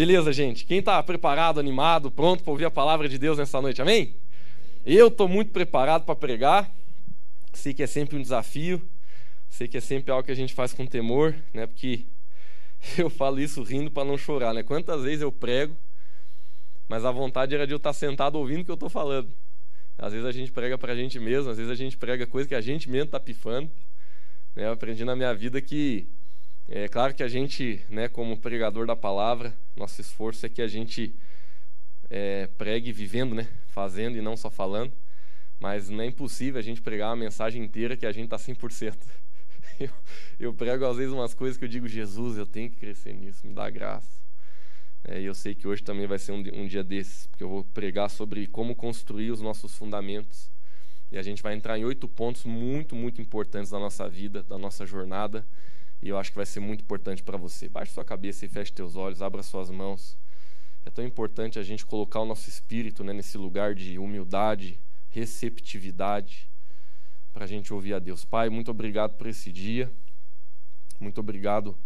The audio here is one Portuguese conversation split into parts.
Beleza, gente? Quem está preparado, animado, pronto para ouvir a palavra de Deus nessa noite? Amém? Eu estou muito preparado para pregar. Sei que é sempre um desafio. Sei que é sempre algo que a gente faz com temor, né? Porque eu falo isso rindo para não chorar, né? Quantas vezes eu prego, mas a vontade era de eu estar sentado ouvindo o que eu estou falando. Às vezes a gente prega para a gente mesmo, às vezes a gente prega coisa que a gente mesmo está pifando. Né? Eu aprendi na minha vida que é claro que a gente, né, como pregador da palavra, nosso esforço é que a gente é, pregue vivendo, né, fazendo e não só falando. Mas não é impossível a gente pregar uma mensagem inteira que a gente está 100%. Eu, eu prego às vezes umas coisas que eu digo, Jesus, eu tenho que crescer nisso, me dá graça. É, e eu sei que hoje também vai ser um, um dia desses, porque eu vou pregar sobre como construir os nossos fundamentos. E a gente vai entrar em oito pontos muito, muito importantes da nossa vida, da nossa jornada e eu acho que vai ser muito importante para você. Baixe sua cabeça e feche teus olhos, abra suas mãos. É tão importante a gente colocar o nosso espírito né, nesse lugar de humildade, receptividade, para a gente ouvir a Deus. Pai, muito obrigado por esse dia. Muito obrigado,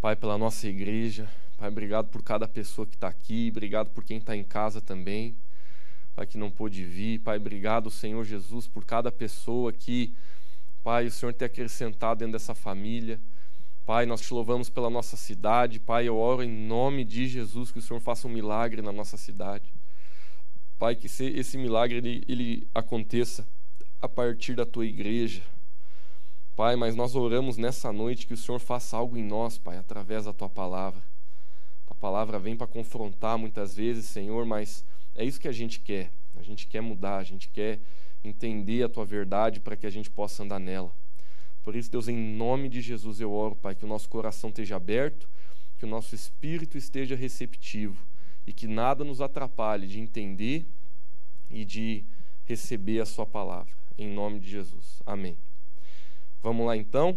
Pai, pela nossa igreja. Pai, obrigado por cada pessoa que está aqui. Obrigado por quem está em casa também. Pai, que não pôde vir. Pai, obrigado, Senhor Jesus, por cada pessoa que, Pai, o Senhor tem acrescentado dentro dessa família. Pai, nós te louvamos pela nossa cidade. Pai, eu oro em nome de Jesus que o Senhor faça um milagre na nossa cidade. Pai, que esse milagre ele, ele aconteça a partir da tua igreja. Pai, mas nós oramos nessa noite que o Senhor faça algo em nós, Pai, através da tua palavra. A palavra vem para confrontar muitas vezes, Senhor, mas é isso que a gente quer. A gente quer mudar, a gente quer entender a tua verdade para que a gente possa andar nela. Por isso, Deus, em nome de Jesus eu oro, Pai, que o nosso coração esteja aberto, que o nosso espírito esteja receptivo e que nada nos atrapalhe de entender e de receber a Sua palavra. Em nome de Jesus. Amém. Vamos lá então.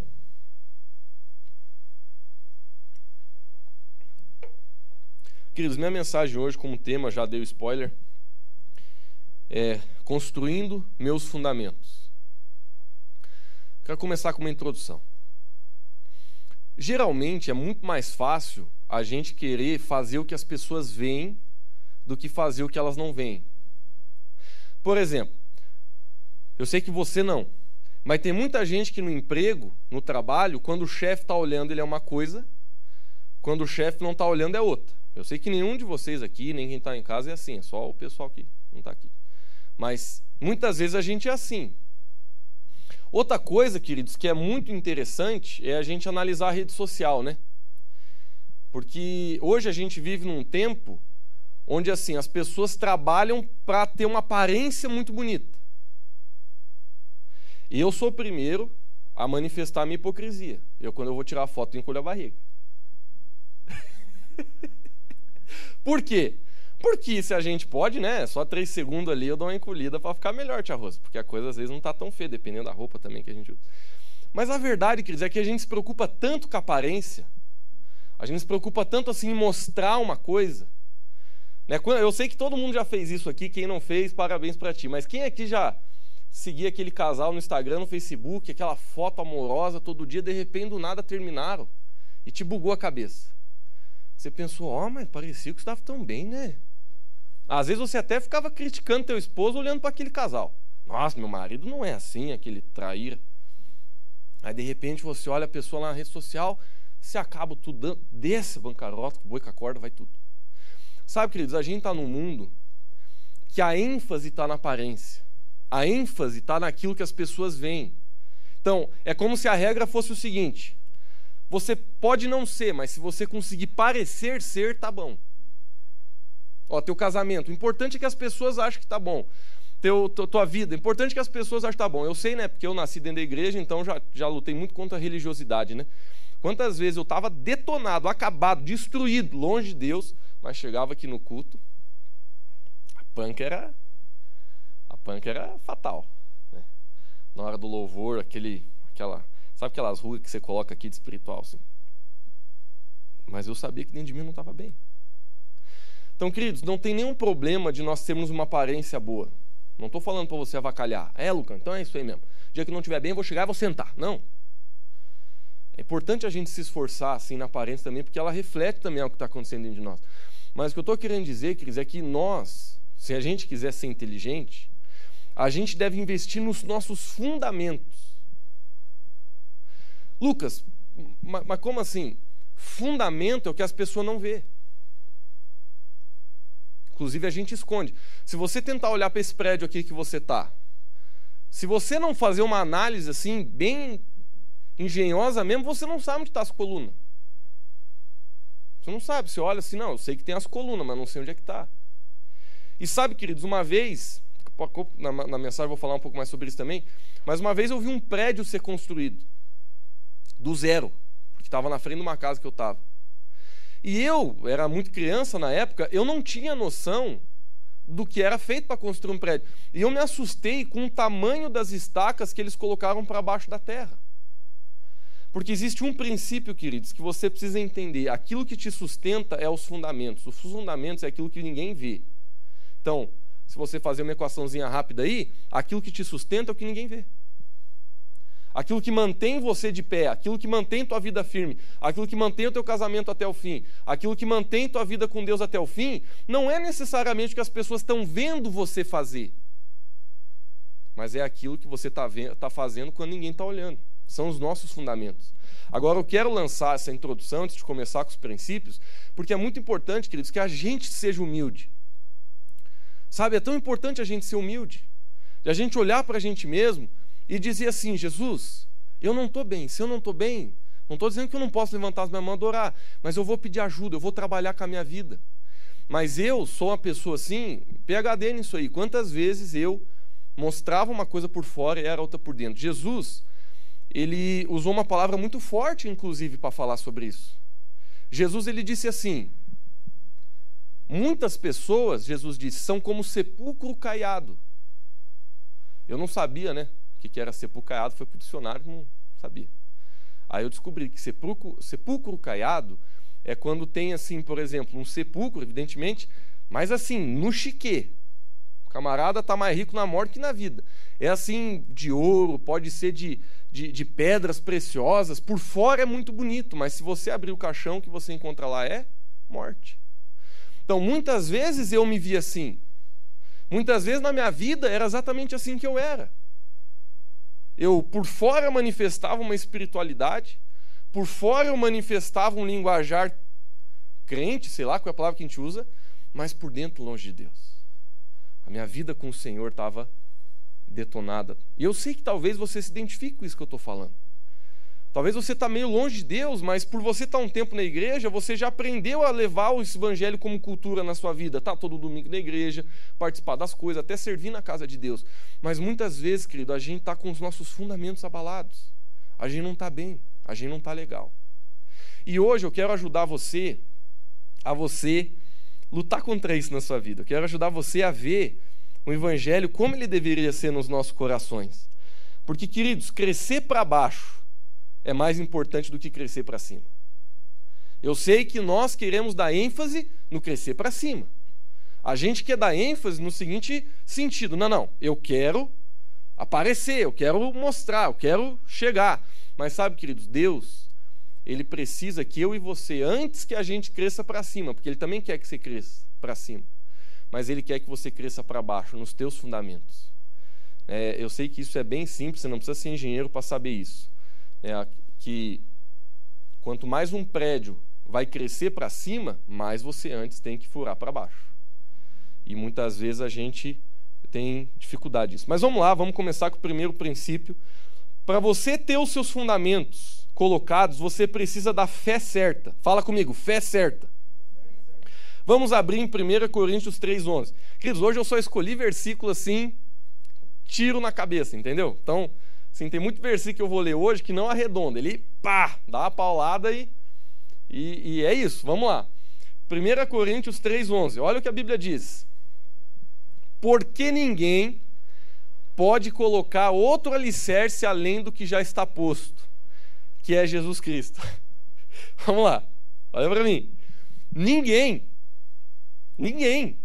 Queridos, minha mensagem hoje, como tema, já deu spoiler, é construindo meus fundamentos. Quero começar com uma introdução. Geralmente é muito mais fácil a gente querer fazer o que as pessoas veem do que fazer o que elas não veem. Por exemplo, eu sei que você não, mas tem muita gente que no emprego, no trabalho, quando o chefe está olhando, ele é uma coisa, quando o chefe não está olhando, é outra. Eu sei que nenhum de vocês aqui, nem quem está em casa, é assim, é só o pessoal que não está aqui. Mas muitas vezes a gente é assim. Outra coisa, queridos, que é muito interessante é a gente analisar a rede social, né? Porque hoje a gente vive num tempo onde assim as pessoas trabalham para ter uma aparência muito bonita. E eu sou o primeiro a manifestar a minha hipocrisia. Eu quando eu vou tirar a foto olhar a barriga. Por quê? Porque se a gente pode, né? Só três segundos ali eu dou uma encolhida para ficar melhor, tia Rosa. Porque a coisa às vezes não tá tão feia, dependendo da roupa também que a gente usa. Mas a verdade, queridos, é que a gente se preocupa tanto com a aparência, a gente se preocupa tanto assim em mostrar uma coisa. Né? Eu sei que todo mundo já fez isso aqui, quem não fez, parabéns para ti. Mas quem aqui já seguia aquele casal no Instagram, no Facebook, aquela foto amorosa todo dia, de repente do nada terminaram e te bugou a cabeça. Você pensou, ó, oh, mas parecia que estava tão bem, né? Às vezes você até ficava criticando teu esposo olhando para aquele casal. Nossa, meu marido não é assim, aquele traíra. Aí de repente você olha a pessoa lá na rede social, se acaba tudo, desce bancarrota, boi com a corda, vai tudo. Sabe, queridos, a gente está num mundo que a ênfase está na aparência. A ênfase está naquilo que as pessoas veem. Então, é como se a regra fosse o seguinte: você pode não ser, mas se você conseguir parecer ser, tá bom. Ó, teu casamento, o importante é que as pessoas achem que tá bom. Teu, tua vida, importante é que as pessoas achem que tá bom. Eu sei, né? Porque eu nasci dentro da igreja, então já, já lutei muito contra a religiosidade, né? Quantas vezes eu estava detonado, acabado, destruído, longe de Deus, mas chegava aqui no culto, a panca era, a panca era fatal. Né? Na hora do louvor, aquele, aquela, sabe aquelas rugas que você coloca aqui de espiritual, assim? Mas eu sabia que dentro de mim não estava bem. Então, queridos, não tem nenhum problema de nós termos uma aparência boa. Não estou falando para você avacalhar. É, Lucas, então é isso aí mesmo. O dia que não estiver bem, eu vou chegar e vou sentar. Não. É importante a gente se esforçar assim na aparência também, porque ela reflete também o que está acontecendo dentro de nós. Mas o que eu estou querendo dizer, queridos, é que nós, se a gente quiser ser inteligente, a gente deve investir nos nossos fundamentos. Lucas, mas como assim? Fundamento é o que as pessoas não vê. Inclusive a gente esconde. Se você tentar olhar para esse prédio aqui que você está, se você não fazer uma análise assim, bem engenhosa mesmo, você não sabe onde está as colunas. Você não sabe. Você olha assim, não, eu sei que tem as colunas, mas não sei onde é que está. E sabe, queridos, uma vez, na, na mensagem vou falar um pouco mais sobre isso também, mas uma vez eu vi um prédio ser construído, do zero, porque estava na frente de uma casa que eu estava. E eu, era muito criança na época, eu não tinha noção do que era feito para construir um prédio. E eu me assustei com o tamanho das estacas que eles colocaram para baixo da terra. Porque existe um princípio, queridos, que você precisa entender. Aquilo que te sustenta é os fundamentos. Os fundamentos é aquilo que ninguém vê. Então, se você fazer uma equaçãozinha rápida aí, aquilo que te sustenta é o que ninguém vê aquilo que mantém você de pé, aquilo que mantém tua vida firme, aquilo que mantém o teu casamento até o fim, aquilo que mantém tua vida com Deus até o fim, não é necessariamente o que as pessoas estão vendo você fazer, mas é aquilo que você está tá fazendo quando ninguém está olhando. São os nossos fundamentos. Agora, eu quero lançar essa introdução antes de começar com os princípios, porque é muito importante, queridos, que a gente seja humilde. Sabe, é tão importante a gente ser humilde, de a gente olhar para a gente mesmo e dizia assim: Jesus, eu não estou bem. Se eu não estou bem, não estou dizendo que eu não posso levantar as minhas mãos e adorar, mas eu vou pedir ajuda, eu vou trabalhar com a minha vida. Mas eu sou uma pessoa assim, PHD nisso aí. Quantas vezes eu mostrava uma coisa por fora e era outra por dentro? Jesus, ele usou uma palavra muito forte, inclusive, para falar sobre isso. Jesus, ele disse assim: Muitas pessoas, Jesus disse, são como sepulcro caiado. Eu não sabia, né? Que, era sepulcro foi para o dicionário, não sabia. Aí eu descobri que sepulcro, sepulcro caiado é quando tem, assim, por exemplo, um sepulcro, evidentemente, mas assim, no chiquê. O camarada está mais rico na morte que na vida. É assim, de ouro, pode ser de, de, de pedras preciosas. Por fora é muito bonito, mas se você abrir o caixão, que você encontra lá é morte. Então, muitas vezes eu me vi assim. Muitas vezes na minha vida era exatamente assim que eu era. Eu, por fora, manifestava uma espiritualidade, por fora, eu manifestava um linguajar crente, sei lá qual é a palavra que a gente usa, mas por dentro, longe de Deus. A minha vida com o Senhor estava detonada. E eu sei que talvez você se identifique com isso que eu estou falando. Talvez você está meio longe de Deus, mas por você estar tá um tempo na igreja, você já aprendeu a levar o evangelho como cultura na sua vida. Tá todo domingo na igreja, participar das coisas, até servir na casa de Deus. Mas muitas vezes, querido, a gente está com os nossos fundamentos abalados. A gente não está bem, a gente não está legal. E hoje eu quero ajudar você a você lutar contra isso na sua vida. Eu quero ajudar você a ver o evangelho como ele deveria ser nos nossos corações. Porque, queridos, crescer para baixo é mais importante do que crescer para cima. Eu sei que nós queremos dar ênfase no crescer para cima. A gente quer dar ênfase no seguinte sentido: não, não, eu quero aparecer, eu quero mostrar, eu quero chegar. Mas sabe, queridos, Deus, ele precisa que eu e você, antes que a gente cresça para cima, porque ele também quer que você cresça para cima, mas ele quer que você cresça para baixo, nos teus fundamentos. É, eu sei que isso é bem simples, você não precisa ser engenheiro para saber isso é, que quanto mais um prédio vai crescer para cima, mais você antes tem que furar para baixo. E muitas vezes a gente tem dificuldade disso. Mas vamos lá, vamos começar com o primeiro princípio. Para você ter os seus fundamentos colocados, você precisa da fé certa. Fala comigo, fé certa. Vamos abrir em 1 Coríntios 3,11. Queridos, hoje eu só escolhi versículo assim, tiro na cabeça, entendeu? Então, Assim, tem muito versículo que eu vou ler hoje que não arredonda. Ele, pá, dá uma paulada e, e, e é isso. Vamos lá. 1 Coríntios 3,11. Olha o que a Bíblia diz. Porque ninguém pode colocar outro alicerce além do que já está posto, que é Jesus Cristo. Vamos lá. Olha para mim. Ninguém. Ninguém.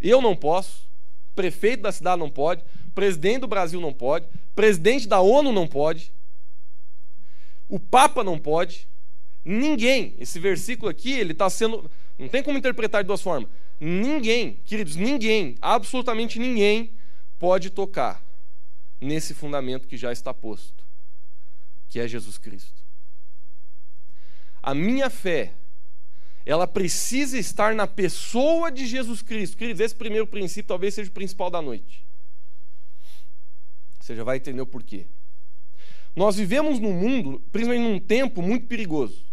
Eu não posso. Prefeito da cidade não pode presidente do Brasil não pode, presidente da ONU não pode. o Papa não pode, ninguém. Esse versículo aqui, ele está sendo. Não tem como interpretar de duas formas. Ninguém, queridos, ninguém, absolutamente ninguém, pode tocar nesse fundamento que já está posto, que é Jesus Cristo. A minha fé, ela precisa estar na pessoa de Jesus Cristo. Queridos, esse primeiro princípio talvez seja o principal da noite. Você já vai entender o porquê. Nós vivemos num mundo, principalmente num tempo muito perigoso.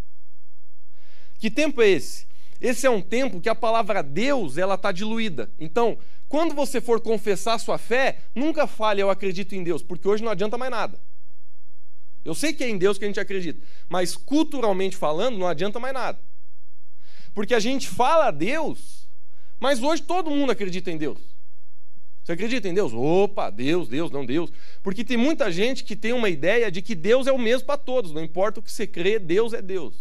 Que tempo é esse? Esse é um tempo que a palavra Deus ela está diluída. Então, quando você for confessar sua fé, nunca fale eu acredito em Deus, porque hoje não adianta mais nada. Eu sei que é em Deus que a gente acredita, mas culturalmente falando, não adianta mais nada. Porque a gente fala a Deus, mas hoje todo mundo acredita em Deus. Você acredita em Deus? Opa, Deus, Deus, não Deus. Porque tem muita gente que tem uma ideia de que Deus é o mesmo para todos, não importa o que você crê, Deus é Deus.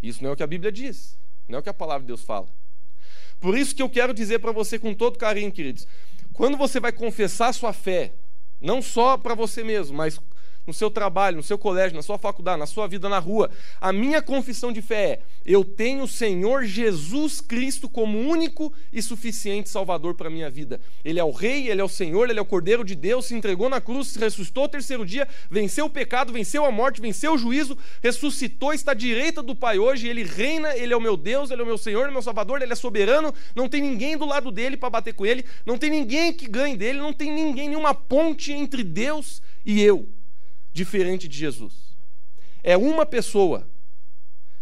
Isso não é o que a Bíblia diz, não é o que a palavra de Deus fala. Por isso que eu quero dizer para você com todo carinho, queridos, quando você vai confessar sua fé, não só para você mesmo, mas no seu trabalho, no seu colégio, na sua faculdade, na sua vida na rua. A minha confissão de fé é: eu tenho o Senhor Jesus Cristo como único e suficiente Salvador para a minha vida. Ele é o Rei, ele é o Senhor, ele é o Cordeiro de Deus, se entregou na cruz, ressuscitou o terceiro dia, venceu o pecado, venceu a morte, venceu o juízo, ressuscitou, está à direita do Pai hoje, ele reina, ele é o meu Deus, ele é o meu Senhor, ele é o meu Salvador, ele é soberano, não tem ninguém do lado dele para bater com ele, não tem ninguém que ganhe dele, não tem ninguém, nenhuma ponte entre Deus e eu diferente de Jesus. É uma pessoa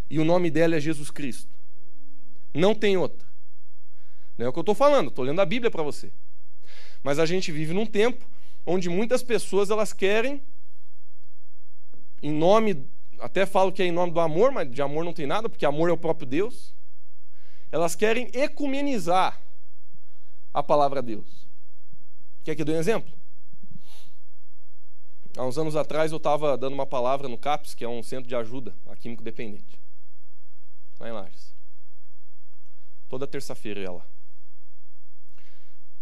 e o nome dela é Jesus Cristo. Não tem outra. Não é o que eu estou falando, estou lendo a Bíblia para você. Mas a gente vive num tempo onde muitas pessoas elas querem, em nome, até falo que é em nome do amor, mas de amor não tem nada, porque amor é o próprio Deus. Elas querem ecumenizar a palavra de Deus. Quer que eu dê um exemplo? Há uns anos atrás eu estava dando uma palavra no CAPS, que é um centro de ajuda a químico dependente, lá em Lages. Toda terça-feira ela.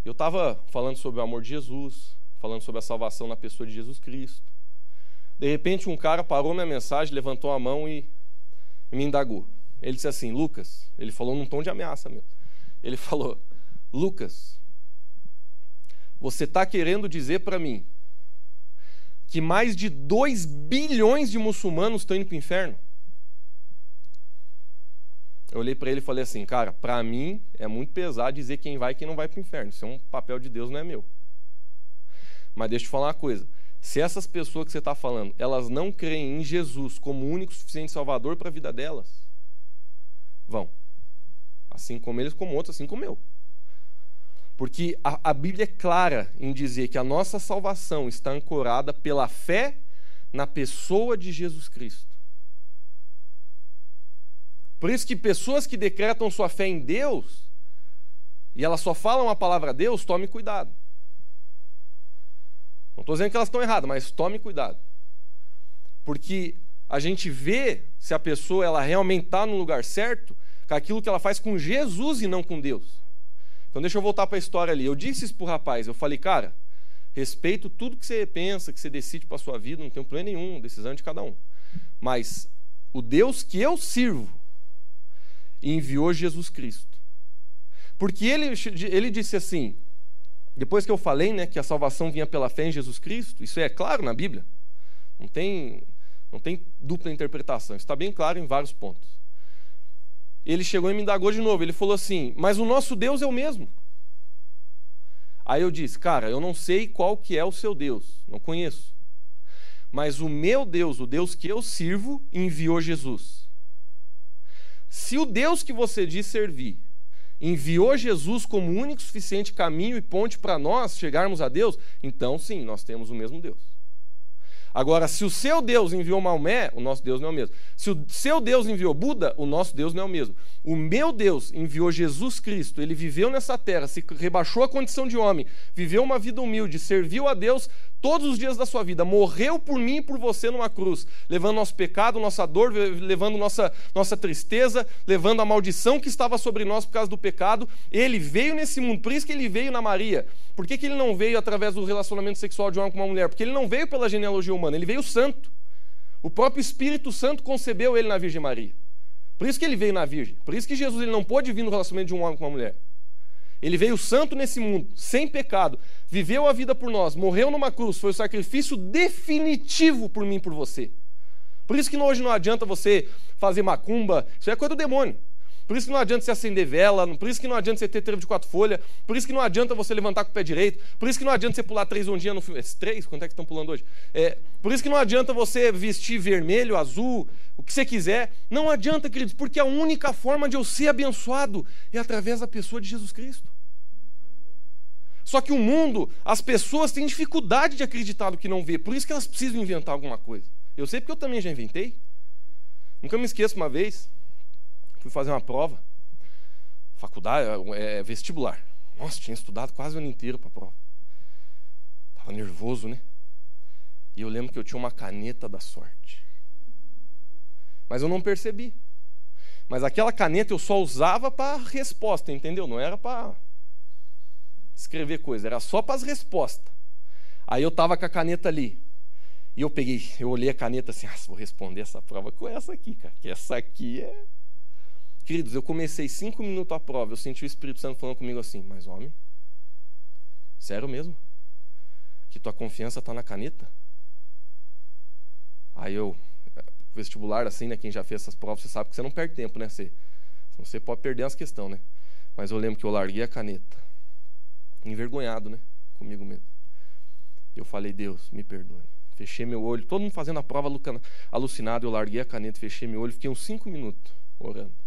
Eu estava falando sobre o amor de Jesus, falando sobre a salvação na pessoa de Jesus Cristo. De repente um cara parou minha mensagem, levantou a mão e me indagou. Ele disse assim, Lucas, ele falou num tom de ameaça mesmo. Ele falou, Lucas, você está querendo dizer para mim que mais de 2 bilhões de muçulmanos estão indo para o inferno? Eu olhei para ele e falei assim, cara, para mim é muito pesado dizer quem vai e quem não vai para o inferno. Isso é um papel de Deus, não é meu. Mas deixa eu te falar uma coisa. Se essas pessoas que você está falando, elas não creem em Jesus como único suficiente Salvador para a vida delas, vão. Assim como eles, como outros, assim como eu. Porque a, a Bíblia é clara em dizer que a nossa salvação está ancorada pela fé na pessoa de Jesus Cristo. Por isso que pessoas que decretam sua fé em Deus e elas só falam a palavra Deus, tome cuidado. Não estou dizendo que elas estão erradas, mas tome cuidado. Porque a gente vê se a pessoa ela realmente está no lugar certo com aquilo que ela faz com Jesus e não com Deus. Então deixa eu voltar para a história ali. Eu disse isso para o rapaz, eu falei, cara, respeito tudo que você pensa, que você decide para sua vida, não tem problema nenhum, decisão de cada um. Mas o Deus que eu sirvo enviou Jesus Cristo. Porque ele, ele disse assim, depois que eu falei né, que a salvação vinha pela fé em Jesus Cristo, isso é claro na Bíblia, não tem, não tem dupla interpretação, está bem claro em vários pontos ele chegou e me indagou de novo. Ele falou assim: Mas o nosso Deus é o mesmo. Aí eu disse: Cara, eu não sei qual que é o seu Deus, não conheço. Mas o meu Deus, o Deus que eu sirvo, enviou Jesus. Se o Deus que você diz servir enviou Jesus como único suficiente caminho e ponte para nós chegarmos a Deus, então sim, nós temos o mesmo Deus. Agora, se o seu Deus enviou Maomé, o nosso Deus não é o mesmo. Se o seu Deus enviou Buda, o nosso Deus não é o mesmo. O meu Deus enviou Jesus Cristo. Ele viveu nessa terra, se rebaixou a condição de homem, viveu uma vida humilde, serviu a Deus todos os dias da sua vida, morreu por mim e por você numa cruz, levando nosso pecado, nossa dor, levando nossa, nossa tristeza, levando a maldição que estava sobre nós por causa do pecado. Ele veio nesse mundo, por isso que ele veio na Maria. Por que, que ele não veio através do relacionamento sexual de um homem com uma mulher? Porque ele não veio pela genealogia humana, ele veio santo. O próprio Espírito Santo concebeu ele na Virgem Maria. Por isso que ele veio na Virgem. Por isso que Jesus ele não pôde vir no relacionamento de um homem com uma mulher. Ele veio santo nesse mundo, sem pecado, viveu a vida por nós, morreu numa cruz, foi o sacrifício definitivo por mim e por você. Por isso que hoje não adianta você fazer macumba, isso é coisa do demônio. Por isso que não adianta você acender vela, por isso que não adianta você ter trevo de quatro folhas, por isso que não adianta você levantar com o pé direito, por isso que não adianta você pular três ondinhas no filme. Três? Quanto é que estão pulando hoje? É, por isso que não adianta você vestir vermelho, azul, o que você quiser. Não adianta, queridos, porque a única forma de eu ser abençoado é através da pessoa de Jesus Cristo. Só que o mundo, as pessoas têm dificuldade de acreditar no que não vê, por isso que elas precisam inventar alguma coisa. Eu sei porque eu também já inventei. Nunca me esqueço uma vez, fui fazer uma prova, faculdade, é, é, vestibular. Nossa, tinha estudado quase o ano inteiro para a prova. Estava nervoso, né? E eu lembro que eu tinha uma caneta da sorte. Mas eu não percebi. Mas aquela caneta eu só usava para resposta, entendeu? Não era para escrever coisa, era só para as respostas. Aí eu tava com a caneta ali. E eu peguei, eu olhei a caneta assim, ah, vou responder essa prova com essa aqui, cara, que essa aqui é Queridos, eu comecei cinco minutos a prova, eu senti o Espírito Santo falando comigo assim, mas homem, sério mesmo? Que tua confiança está na caneta? Aí eu, vestibular assim, né, quem já fez essas provas, você sabe que você não perde tempo, né? Você, você pode perder as questões, né? Mas eu lembro que eu larguei a caneta, envergonhado, né? Comigo mesmo. Eu falei, Deus, me perdoe. Fechei meu olho, todo mundo fazendo a prova alucinado, eu larguei a caneta, fechei meu olho, fiquei uns cinco minutos orando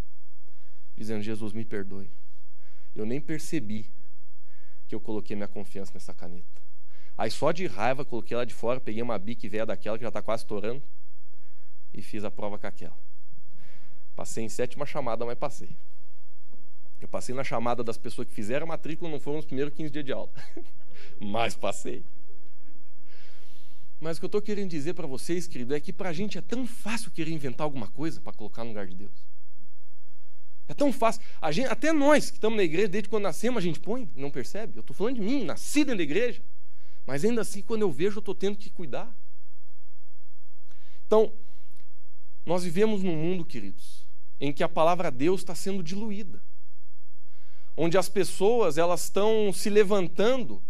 dizendo: Jesus, me perdoe. Eu nem percebi que eu coloquei minha confiança nessa caneta. Aí só de raiva coloquei ela de fora, peguei uma bique velha daquela que já está quase estourando e fiz a prova com aquela. Passei em sétima chamada, mas passei. Eu passei na chamada das pessoas que fizeram a matrícula, não foram os primeiros 15 dias de aula. mas passei. Mas o que eu estou querendo dizer para vocês, querido, é que para a gente é tão fácil querer inventar alguma coisa para colocar no lugar de Deus. É tão fácil. Gente, até nós que estamos na igreja, desde quando nascemos, a gente põe, não percebe. Eu estou falando de mim, nasci dentro da igreja. Mas ainda assim, quando eu vejo, eu estou tendo que cuidar. Então, nós vivemos num mundo, queridos, em que a palavra Deus está sendo diluída. Onde as pessoas elas estão se levantando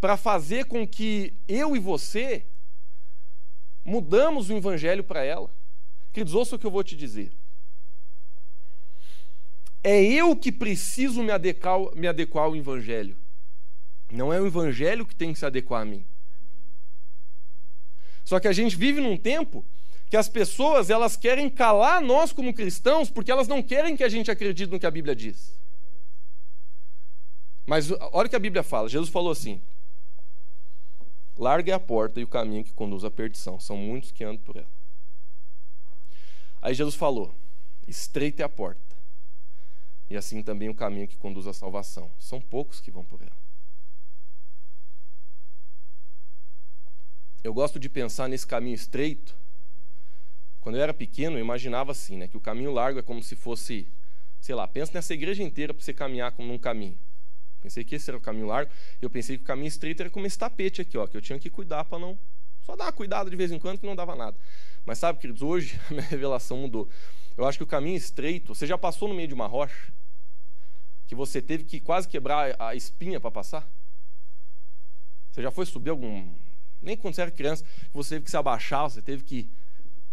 para fazer com que eu e você mudamos o evangelho para ela. Queridos, ouça o que eu vou te dizer. É eu que preciso me adequar, me adequar ao Evangelho. Não é o Evangelho que tem que se adequar a mim. Só que a gente vive num tempo que as pessoas elas querem calar nós como cristãos porque elas não querem que a gente acredite no que a Bíblia diz. Mas olha o que a Bíblia fala. Jesus falou assim: Larga a porta e o caminho que conduz à perdição. São muitos que andam por ela. Aí Jesus falou: Estreita é a porta e assim também o caminho que conduz à salvação. São poucos que vão por ela. Eu gosto de pensar nesse caminho estreito. Quando eu era pequeno, eu imaginava assim, né, que o caminho largo é como se fosse, sei lá, pensa nessa igreja inteira para você caminhar como num caminho. Pensei que esse era o caminho largo, eu pensei que o caminho estreito era como esse tapete aqui, ó, que eu tinha que cuidar para não só dar uma cuidada de vez em quando que não dava nada. Mas sabe, queridos, hoje a minha revelação mudou. Eu acho que o caminho estreito, você já passou no meio de uma rocha? que você teve que quase quebrar a espinha para passar? Você já foi subir algum. Nem quando você era criança, você teve que se abaixar, você teve que.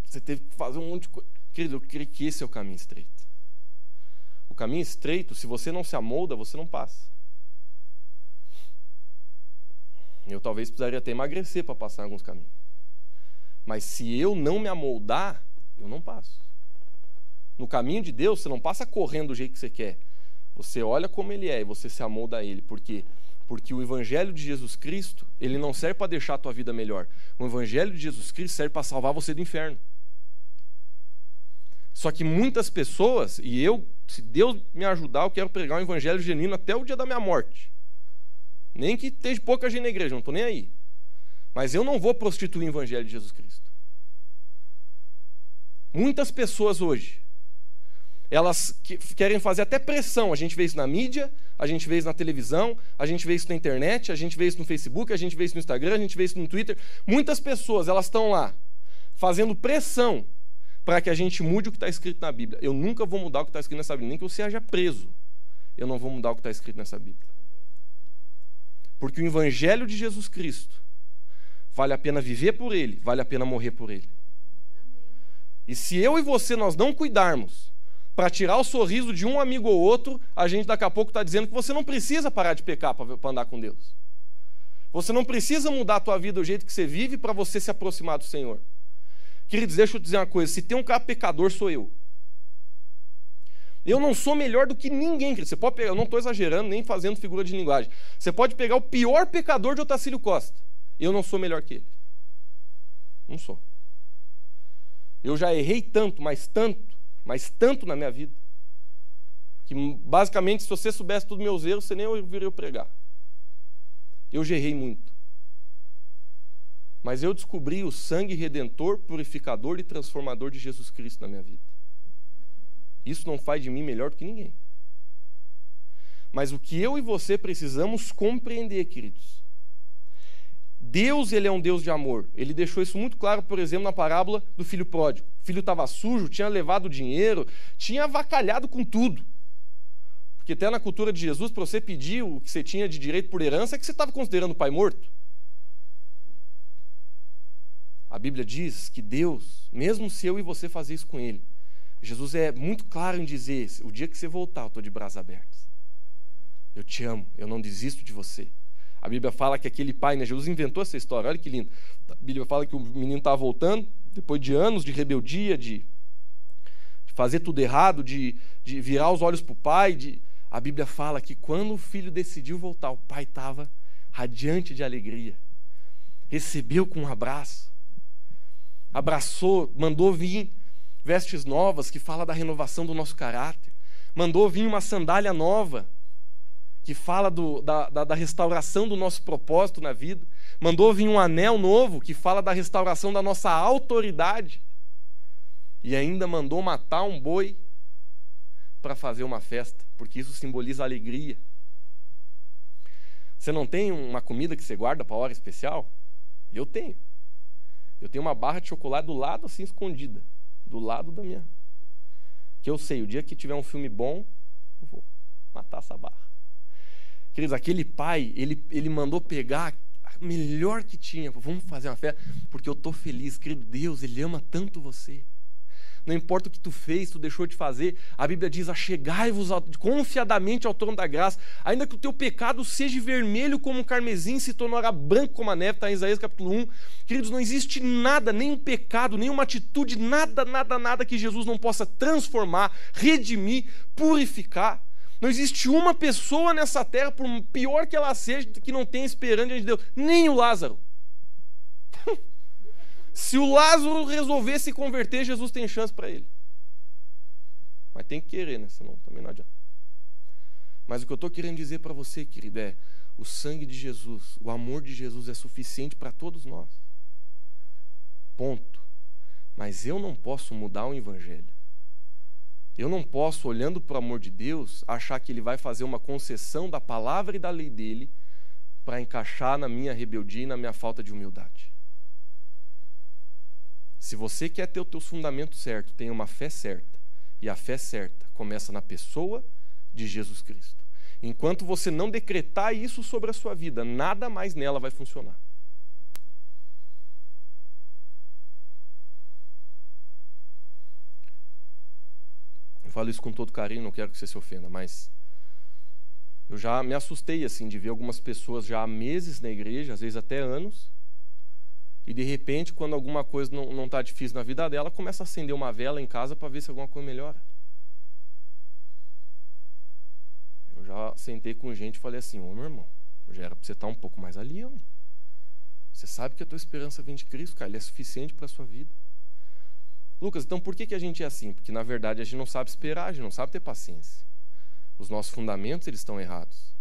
Você teve que fazer um monte de coisa. Querido, eu creio que esse é o caminho estreito. O caminho estreito, se você não se amolda, você não passa. Eu talvez precisaria até emagrecer para passar alguns caminhos. Mas se eu não me amoldar, eu não passo. No caminho de Deus, você não passa correndo do jeito que você quer. Você olha como ele é e você se amolda a ele. Por quê? Porque o evangelho de Jesus Cristo, ele não serve para deixar a tua vida melhor. O evangelho de Jesus Cristo serve para salvar você do inferno. Só que muitas pessoas, e eu, se Deus me ajudar, eu quero pregar um evangelho genuíno até o dia da minha morte. Nem que esteja pouca gente na igreja, não estou nem aí. Mas eu não vou prostituir o evangelho de Jesus Cristo. Muitas pessoas hoje elas querem fazer até pressão. A gente vê isso na mídia, a gente vê isso na televisão, a gente vê isso na internet, a gente vê isso no Facebook, a gente vê isso no Instagram, a gente vê isso no Twitter. Muitas pessoas, elas estão lá fazendo pressão para que a gente mude o que está escrito na Bíblia. Eu nunca vou mudar o que está escrito nessa Bíblia, nem que eu seja preso. Eu não vou mudar o que está escrito nessa Bíblia. Porque o Evangelho de Jesus Cristo vale a pena viver por ele, vale a pena morrer por ele. E se eu e você nós não cuidarmos para tirar o sorriso de um amigo ou outro, a gente daqui a pouco está dizendo que você não precisa parar de pecar para andar com Deus. Você não precisa mudar a tua vida do jeito que você vive para você se aproximar do Senhor. Queridos, deixa eu dizer uma coisa: se tem um cara pecador, sou eu. Eu não sou melhor do que ninguém, querido. Você pode pegar, eu não estou exagerando nem fazendo figura de linguagem. Você pode pegar o pior pecador de Otacílio Costa. Eu não sou melhor que ele. Não sou. Eu já errei tanto, mas tanto, mas tanto na minha vida, que basicamente, se você soubesse todos os meus erros, você nem ouviria eu pregar. Eu já errei muito. Mas eu descobri o sangue redentor, purificador e transformador de Jesus Cristo na minha vida. Isso não faz de mim melhor do que ninguém. Mas o que eu e você precisamos compreender, queridos, Deus ele é um Deus de amor. Ele deixou isso muito claro, por exemplo, na parábola do filho pródigo. O filho estava sujo, tinha levado dinheiro, tinha avacalhado com tudo. Porque até na cultura de Jesus, para você pedir o que você tinha de direito por herança, é que você estava considerando o pai morto. A Bíblia diz que Deus, mesmo se eu e você fazer isso com Ele, Jesus é muito claro em dizer: o dia que você voltar, eu estou de braços abertos. Eu te amo, eu não desisto de você. A Bíblia fala que aquele pai, né, Jesus inventou essa história, olha que lindo. A Bíblia fala que o menino estava voltando, depois de anos de rebeldia, de, de fazer tudo errado, de, de virar os olhos para o pai. De... A Bíblia fala que quando o filho decidiu voltar, o pai estava radiante de alegria, recebeu com um abraço abraçou, mandou vir vestes novas que fala da renovação do nosso caráter, mandou vir uma sandália nova que fala do, da, da, da, restauração do nosso propósito na vida, mandou vir um anel novo que fala da restauração da nossa autoridade, e ainda mandou matar um boi para fazer uma festa, porque isso simboliza alegria. Você não tem uma comida que você guarda para hora especial? Eu tenho. Eu tenho uma barra de chocolate do lado assim escondida, do lado da minha. Que eu sei, o dia que tiver um filme bom, eu vou matar essa barra. Queridos, aquele pai, ele, ele mandou pegar a melhor que tinha. Vamos fazer uma festa, porque eu estou feliz. Querido Deus, Ele ama tanto você não importa o que tu fez, tu deixou de fazer, a Bíblia diz: achegai-vos confiadamente ao trono da graça, ainda que o teu pecado seja vermelho como um carmesim, se tornará branco como a neve, está em Isaías capítulo 1. Queridos, não existe nada, nenhum pecado, nenhuma atitude, nada, nada, nada que Jesus não possa transformar, redimir, purificar. Não existe uma pessoa nessa terra, por pior que ela seja, que não tenha esperança de Deus, nem o Lázaro. Se o Lázaro resolver se converter, Jesus tem chance para ele. Mas tem que querer, né? Senão também não adianta. Mas o que eu estou querendo dizer para você, querido, é: o sangue de Jesus, o amor de Jesus é suficiente para todos nós. Ponto. Mas eu não posso mudar o Evangelho. Eu não posso, olhando para o amor de Deus, achar que Ele vai fazer uma concessão da palavra e da lei dele para encaixar na minha rebeldia e na minha falta de humildade. Se você quer ter o teu fundamento certo, tenha uma fé certa. E a fé certa começa na pessoa de Jesus Cristo. Enquanto você não decretar isso sobre a sua vida, nada mais nela vai funcionar. Falo isso com todo carinho, não quero que você se ofenda, mas eu já me assustei assim de ver algumas pessoas já há meses na igreja, às vezes até anos, e de repente, quando alguma coisa não está difícil na vida dela, começa a acender uma vela em casa para ver se alguma coisa melhora. Eu já sentei com gente e falei assim: Ô meu irmão, já era para você estar tá um pouco mais ali. Homem. Você sabe que a tua esperança vem de Cristo, cara, ele é suficiente para a sua vida. Lucas, então por que, que a gente é assim? Porque na verdade a gente não sabe esperar, a gente não sabe ter paciência. Os nossos fundamentos eles estão errados.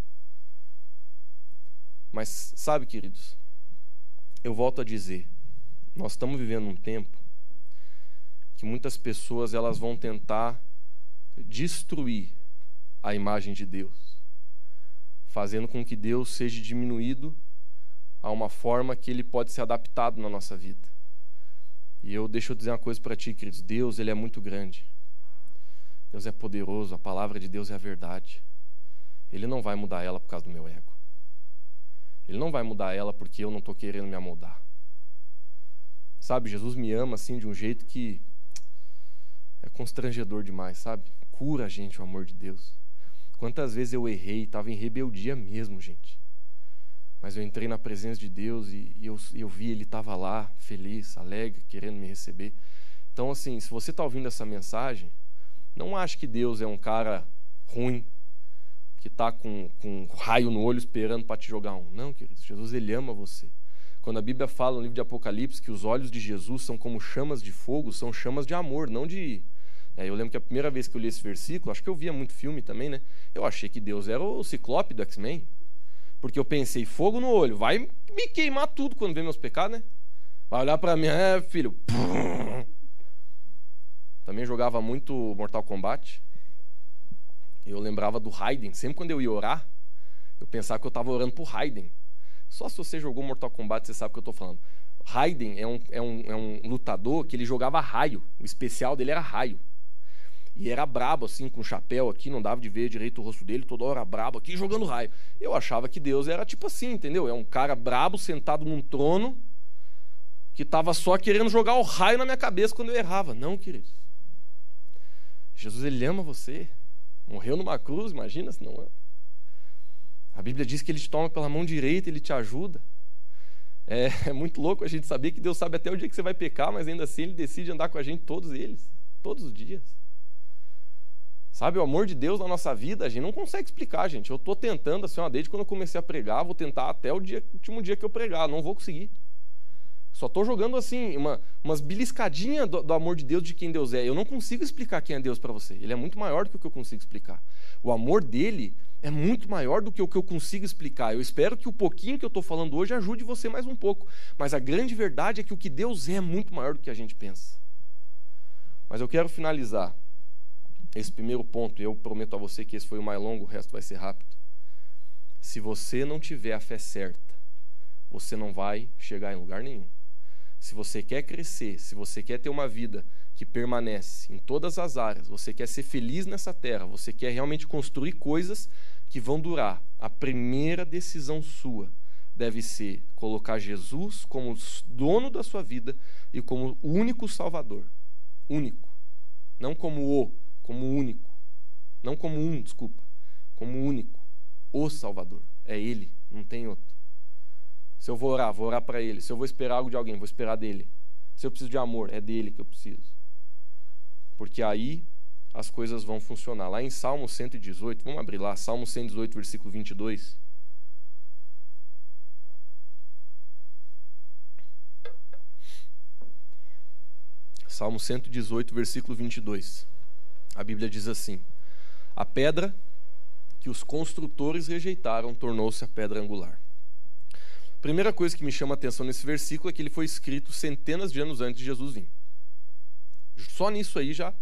Mas sabe, queridos, eu volto a dizer, nós estamos vivendo um tempo que muitas pessoas elas vão tentar destruir a imagem de Deus, fazendo com que Deus seja diminuído a uma forma que ele pode ser adaptado na nossa vida. E eu deixo eu dizer uma coisa para ti, queridos. Deus, ele é muito grande. Deus é poderoso, a palavra de Deus é a verdade. Ele não vai mudar ela por causa do meu ego. Ele não vai mudar ela porque eu não estou querendo me amoldar. Sabe, Jesus me ama assim de um jeito que é constrangedor demais, sabe? Cura a gente o amor de Deus. Quantas vezes eu errei, estava em rebeldia mesmo, gente. Mas eu entrei na presença de Deus e, e eu, eu vi ele estava lá, feliz, alegre, querendo me receber. Então, assim, se você está ouvindo essa mensagem, não ache que Deus é um cara ruim, que está com, com um raio no olho esperando para te jogar um. Não, queridos, Jesus ele ama você. Quando a Bíblia fala no livro de Apocalipse que os olhos de Jesus são como chamas de fogo, são chamas de amor, não de. É, eu lembro que a primeira vez que eu li esse versículo, acho que eu via muito filme também, né? Eu achei que Deus era o ciclope do X-Men. Porque eu pensei, fogo no olho, vai me queimar tudo quando vê meus pecados, né? Vai olhar para mim, é, filho. Também jogava muito Mortal Kombat. Eu lembrava do Raiden. Sempre quando eu ia orar, eu pensava que eu estava orando por Raiden. Só se você jogou Mortal Kombat, você sabe o que eu estou falando. Raiden é um, é, um, é um lutador que ele jogava raio. O especial dele era raio. E era brabo, assim, com chapéu aqui, não dava de ver direito o rosto dele, toda hora brabo aqui, jogando raio. Eu achava que Deus era tipo assim, entendeu? É um cara brabo, sentado num trono, que estava só querendo jogar o raio na minha cabeça quando eu errava. Não, queridos. Jesus, ele ama você. Morreu numa cruz, imagina se não ama. A Bíblia diz que ele te toma pela mão direita, ele te ajuda. É, é, muito louco a gente saber que Deus sabe até o dia que você vai pecar, mas ainda assim ele decide andar com a gente todos eles, todos os dias. Sabe, o amor de Deus na nossa vida, a gente não consegue explicar, gente. Eu estou tentando, assim, ó, desde quando eu comecei a pregar, vou tentar até o dia, último dia que eu pregar, não vou conseguir. Só estou jogando, assim, uma, umas beliscadinhas do, do, amor de Deus, de quem Deus é. Eu não consigo explicar quem é Deus para você. Ele é muito maior do que o que eu consigo explicar. O amor dele é muito maior do que o que eu consigo explicar. Eu espero que o pouquinho que eu estou falando hoje ajude você mais um pouco. Mas a grande verdade é que o que Deus é é muito maior do que a gente pensa. Mas eu quero finalizar esse primeiro ponto, eu prometo a você que esse foi o mais longo, o resto vai ser rápido. Se você não tiver a fé certa, você não vai chegar em lugar nenhum. Se você quer crescer, se você quer ter uma vida que permanece em todas as áreas, você quer ser feliz nessa terra, você quer realmente construir coisas que vão durar, a primeira decisão sua deve ser colocar Jesus como dono da sua vida e como o único Salvador. Único. Não como o como único. Não como um, desculpa. Como único. O Salvador. É Ele, não tem outro. Se eu vou orar, vou orar para Ele. Se eu vou esperar algo de alguém, vou esperar dele. Se eu preciso de amor, é dele que eu preciso. Porque aí as coisas vão funcionar. Lá em Salmo 118, vamos abrir lá, Salmo 118, versículo 22. Salmo 118, versículo 22. A Bíblia diz assim: A pedra que os construtores rejeitaram tornou-se a pedra angular. A primeira coisa que me chama a atenção nesse versículo é que ele foi escrito centenas de anos antes de Jesus vir. Só nisso aí já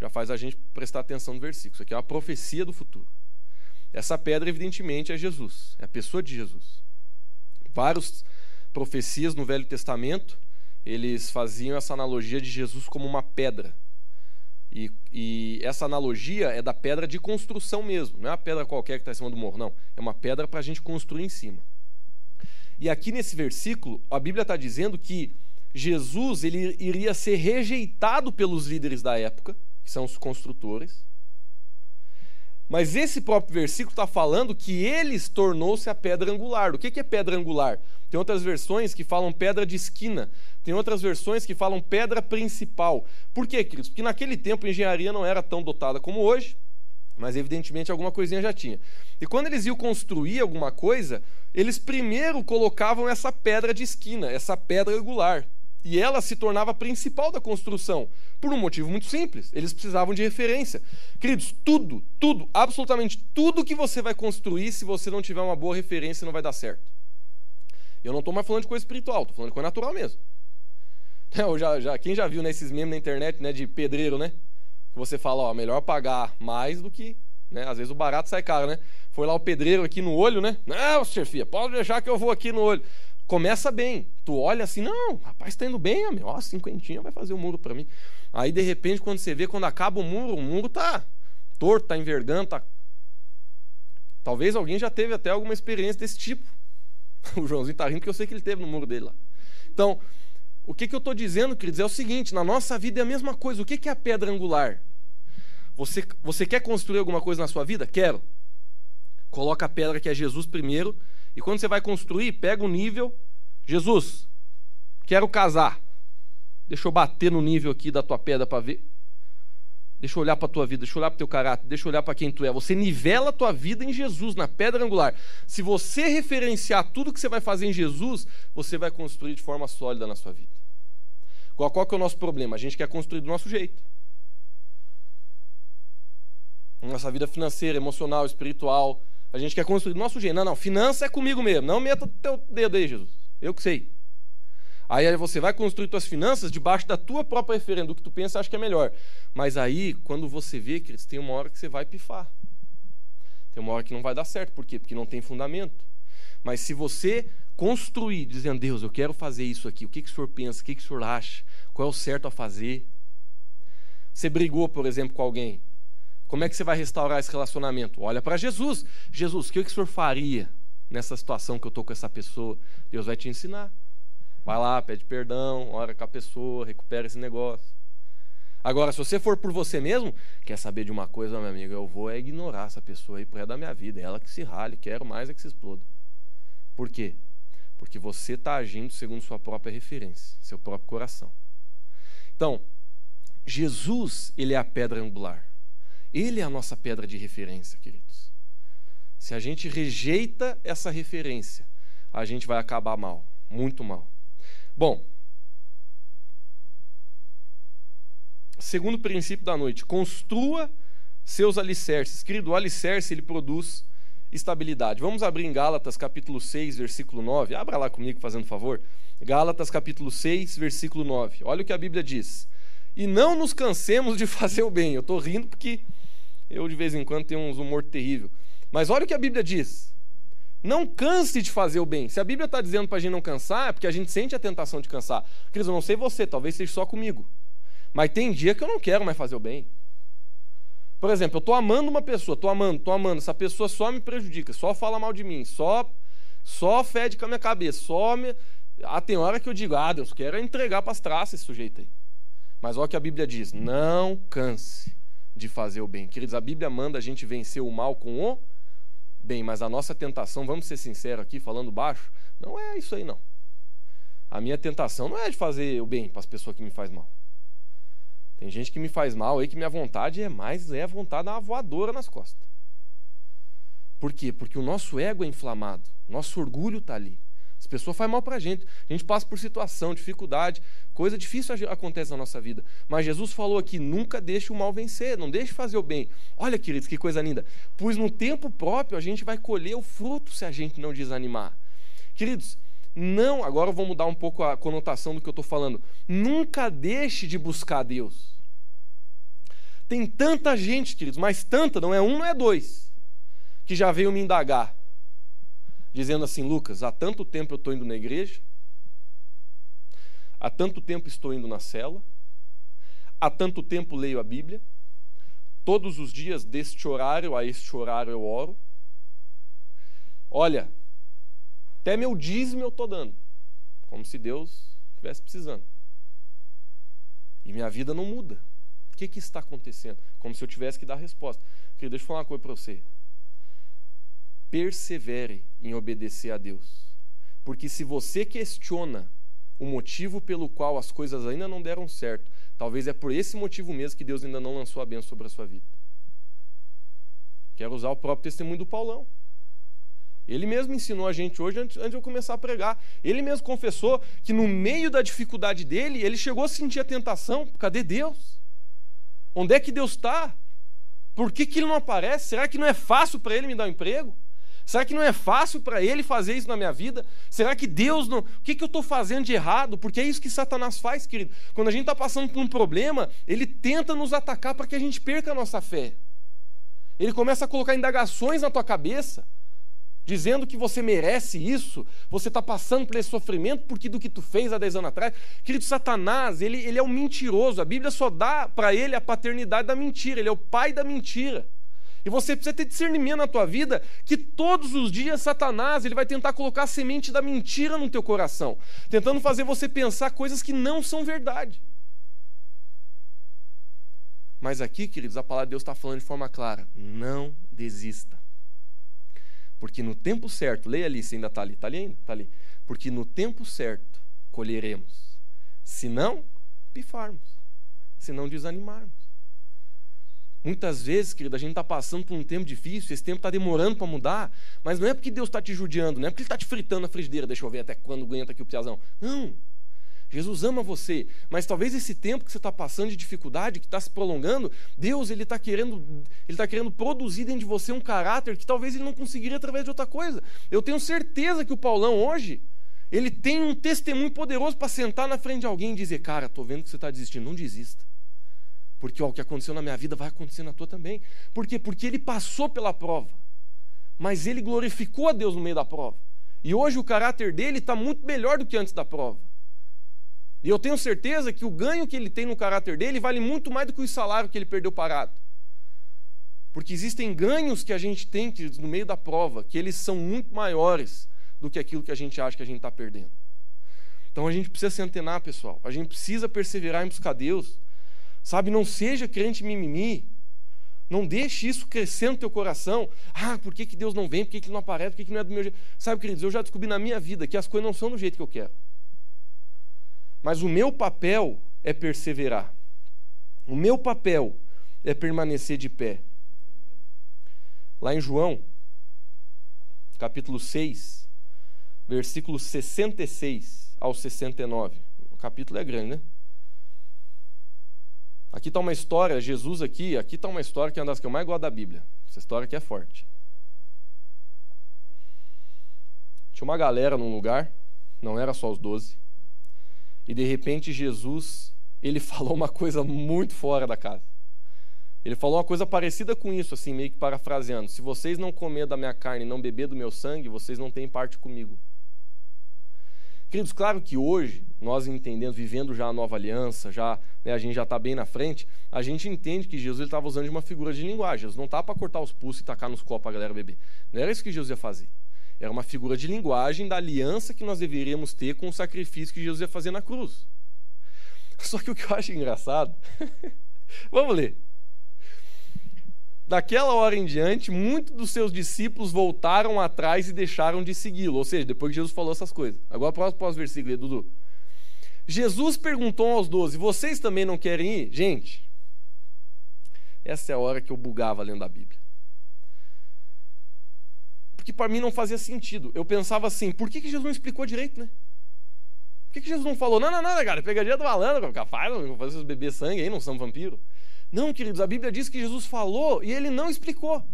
já faz a gente prestar atenção no versículo. Isso aqui é uma profecia do futuro. Essa pedra, evidentemente, é Jesus, é a pessoa de Jesus. Várias profecias no Velho Testamento, eles faziam essa analogia de Jesus como uma pedra e, e, essa analogia é da pedra de construção mesmo, não é uma pedra qualquer que está em cima do morro, não. É uma pedra para a gente construir em cima. E aqui nesse versículo, a Bíblia está dizendo que Jesus ele iria ser rejeitado pelos líderes da época, que são os construtores. Mas esse próprio versículo está falando que eles tornou-se a pedra angular. O que é pedra angular? Tem outras versões que falam pedra de esquina. Tem outras versões que falam pedra principal. Por quê, queridos? Porque naquele tempo a engenharia não era tão dotada como hoje, mas evidentemente alguma coisinha já tinha. E quando eles iam construir alguma coisa, eles primeiro colocavam essa pedra de esquina, essa pedra angular. E ela se tornava a principal da construção, por um motivo muito simples: eles precisavam de referência. Queridos, tudo, tudo, absolutamente tudo que você vai construir, se você não tiver uma boa referência, não vai dar certo. Eu não estou mais falando de coisa espiritual, estou falando de coisa natural mesmo. Eu já, já, quem já viu nesses memes na internet né, de pedreiro, né? Que você fala, ó, melhor pagar mais do que. Né, às vezes o barato sai caro, né? Foi lá o pedreiro aqui no olho, né? Não, chefia, pode deixar que eu vou aqui no olho. Começa bem. Tu olha assim, não, rapaz, está indo bem. Ó, cinquentinha vai fazer o um muro para mim. Aí, de repente, quando você vê, quando acaba o muro, o muro tá torto, tá envergando, tá... Talvez alguém já teve até alguma experiência desse tipo. O Joãozinho tá rindo porque eu sei que ele teve no muro dele lá. Então, o que, que eu estou dizendo, queridos, é o seguinte: na nossa vida é a mesma coisa. O que, que é a pedra angular? Você, você quer construir alguma coisa na sua vida? Quero. Coloca a pedra que é Jesus primeiro. E quando você vai construir, pega o nível. Jesus, quero casar. Deixa eu bater no nível aqui da tua pedra para ver. Deixa eu olhar para a tua vida, deixa eu olhar para o teu caráter, deixa eu olhar para quem tu é. Você nivela a tua vida em Jesus, na pedra angular. Se você referenciar tudo que você vai fazer em Jesus, você vai construir de forma sólida na sua vida. Qual, qual que é o nosso problema? A gente quer construir do nosso jeito. Nossa vida financeira, emocional, espiritual. A gente quer construir do nosso jeito. Não, não, finança é comigo mesmo. Não meta o teu dedo aí, Jesus. Eu que sei. Aí você vai construir suas finanças debaixo da tua própria referência, do que tu pensa acha que é melhor. Mas aí, quando você vê, que tem uma hora que você vai pifar. Tem uma hora que não vai dar certo. Por quê? Porque não tem fundamento. Mas se você construir, dizendo, Deus, eu quero fazer isso aqui, o que, que o senhor pensa, o que, que o senhor acha, qual é o certo a fazer? Você brigou, por exemplo, com alguém. Como é que você vai restaurar esse relacionamento? Olha para Jesus. Jesus, o que, que o senhor faria nessa situação que eu estou com essa pessoa? Deus vai te ensinar. Vai lá, pede perdão, ora com a pessoa, recupera esse negócio. Agora, se você for por você mesmo, quer saber de uma coisa, meu amigo, eu vou é ignorar essa pessoa aí pro resto da minha vida. É ela que se rale, quero mais é que se exploda. Por quê? Porque você está agindo segundo sua própria referência, seu próprio coração. Então, Jesus, ele é a pedra angular. Ele é a nossa pedra de referência, queridos. Se a gente rejeita essa referência, a gente vai acabar mal, muito mal. Bom, segundo princípio da noite, construa seus alicerces. Querido, o alicerce ele produz estabilidade. Vamos abrir em Gálatas capítulo 6, versículo 9. Abra lá comigo, fazendo favor. Gálatas capítulo 6, versículo 9. Olha o que a Bíblia diz. E não nos cansemos de fazer o bem. Eu estou rindo porque eu de vez em quando tenho uns humor terrível. Mas olha o que a Bíblia diz. Não canse de fazer o bem. Se a Bíblia está dizendo para a gente não cansar, é porque a gente sente a tentação de cansar. Queridos, eu não sei você, talvez seja só comigo. Mas tem dia que eu não quero mais fazer o bem. Por exemplo, eu estou amando uma pessoa, estou amando, estou amando, essa pessoa só me prejudica, só fala mal de mim, só só fede com a minha cabeça, só me. Ah, tem hora que eu digo, ah, Deus, quero entregar para as traças esse sujeito aí. Mas olha o que a Bíblia diz: não canse de fazer o bem. Queridos, a Bíblia manda a gente vencer o mal com o bem, mas a nossa tentação, vamos ser sinceros aqui, falando baixo, não é isso aí não. A minha tentação não é de fazer o bem para as pessoas que me fazem mal. Tem gente que me faz mal aí que minha vontade é mais é a vontade de uma voadora nas costas. Por quê? Porque o nosso ego é inflamado, nosso orgulho está ali. As pessoas fazem mal para a gente. A gente passa por situação, dificuldade, coisa difícil acontece na nossa vida. Mas Jesus falou aqui: nunca deixe o mal vencer, não deixe fazer o bem. Olha, queridos, que coisa linda. Pois no tempo próprio a gente vai colher o fruto se a gente não desanimar. Queridos, não, agora eu vou mudar um pouco a conotação do que eu estou falando. Nunca deixe de buscar Deus. Tem tanta gente, queridos, mas tanta, não é um, não é dois, que já veio me indagar, dizendo assim: Lucas, há tanto tempo eu estou indo na igreja, há tanto tempo estou indo na cela, há tanto tempo leio a Bíblia, todos os dias, deste horário a este horário eu oro. Olha, até meu dízimo eu estou dando. Como se Deus estivesse precisando. E minha vida não muda. O que, que está acontecendo? Como se eu tivesse que dar resposta. Querido, deixa eu falar uma coisa para você. Persevere em obedecer a Deus. Porque se você questiona o motivo pelo qual as coisas ainda não deram certo, talvez é por esse motivo mesmo que Deus ainda não lançou a bênção sobre a sua vida. Quero usar o próprio testemunho do Paulão. Ele mesmo ensinou a gente hoje, antes, antes de eu começar a pregar. Ele mesmo confessou que no meio da dificuldade dele, ele chegou a sentir a tentação: cadê Deus? Onde é que Deus está? Por que, que ele não aparece? Será que não é fácil para ele me dar um emprego? Será que não é fácil para ele fazer isso na minha vida? Será que Deus não. O que, que eu estou fazendo de errado? Porque é isso que Satanás faz, querido. Quando a gente está passando por um problema, ele tenta nos atacar para que a gente perca a nossa fé. Ele começa a colocar indagações na tua cabeça dizendo que você merece isso, você está passando por esse sofrimento porque do que tu fez há 10 anos atrás. Querido, Satanás, ele, ele é um mentiroso. A Bíblia só dá para ele a paternidade da mentira, ele é o pai da mentira. E você precisa ter discernimento na tua vida que todos os dias Satanás ele vai tentar colocar a semente da mentira no teu coração, tentando fazer você pensar coisas que não são verdade. Mas aqui, queridos, a palavra de Deus está falando de forma clara: não desista. Porque no tempo certo, leia ali, se ainda está ali, está ali? Está ali. Porque no tempo certo colheremos. Se não, pifarmos. Se não, desanimarmos. Muitas vezes, querido, a gente está passando por um tempo difícil, esse tempo está demorando para mudar, mas não é porque Deus está te judiando, não é porque Ele está te fritando na frigideira, deixa eu ver até quando aguenta aqui o piazão. Não. Jesus ama você, mas talvez esse tempo que você está passando de dificuldade, que está se prolongando, Deus ele está querendo, ele está querendo produzir dentro de você um caráter que talvez ele não conseguiria através de outra coisa. Eu tenho certeza que o Paulão hoje ele tem um testemunho poderoso para sentar na frente de alguém e dizer, cara, estou vendo que você está desistindo, não desista. Porque ó, o que aconteceu na minha vida vai acontecer na tua também. Por quê? Porque ele passou pela prova, mas ele glorificou a Deus no meio da prova. E hoje o caráter dele está muito melhor do que antes da prova. E eu tenho certeza que o ganho que ele tem no caráter dele vale muito mais do que o salário que ele perdeu parado. Porque existem ganhos que a gente tem no meio da prova, que eles são muito maiores do que aquilo que a gente acha que a gente está perdendo. Então a gente precisa se antenar, pessoal. A gente precisa perseverar em buscar Deus. Sabe, não seja crente mimimi. Não deixe isso crescer no teu coração. Ah, por que, que Deus não vem? Por que, que não aparece? Por que, que não é do meu jeito? Sabe, queridos, eu já descobri na minha vida que as coisas não são do jeito que eu quero. Mas o meu papel é perseverar. O meu papel é permanecer de pé. Lá em João, capítulo 6, versículos 66 ao 69. O capítulo é grande, né? Aqui está uma história, Jesus aqui, aqui está uma história que é uma das que eu mais gosto da Bíblia. Essa história aqui é forte. Tinha uma galera num lugar, não era só os doze, e de repente Jesus, ele falou uma coisa muito fora da casa. Ele falou uma coisa parecida com isso, assim, meio que parafraseando: Se vocês não comer da minha carne e não beber do meu sangue, vocês não têm parte comigo. Queridos, claro que hoje, nós entendendo, vivendo já a nova aliança, já né, a gente já está bem na frente, a gente entende que Jesus estava usando de uma figura de linguagem. Jesus não estava para cortar os pulsos e tacar nos copos para a galera beber. Não era isso que Jesus ia fazer. Era uma figura de linguagem da aliança que nós deveríamos ter com o sacrifício que Jesus ia fazer na cruz. Só que o que eu acho engraçado. Vamos ler. Daquela hora em diante, muitos dos seus discípulos voltaram atrás e deixaram de segui-lo. Ou seja, depois que Jesus falou essas coisas. Agora, próximo versículo, Dudu. Jesus perguntou aos doze: Vocês também não querem ir? Gente, essa é a hora que eu bugava lendo a Bíblia que para mim não fazia sentido. Eu pensava assim, por que, que Jesus não explicou direito, né? Por que, que Jesus não falou, não, não, não, cara, pegadinha do malandro, não fazer esses beber sangue aí, não são vampiro. Não, queridos, a Bíblia diz que Jesus falou e ele não explicou.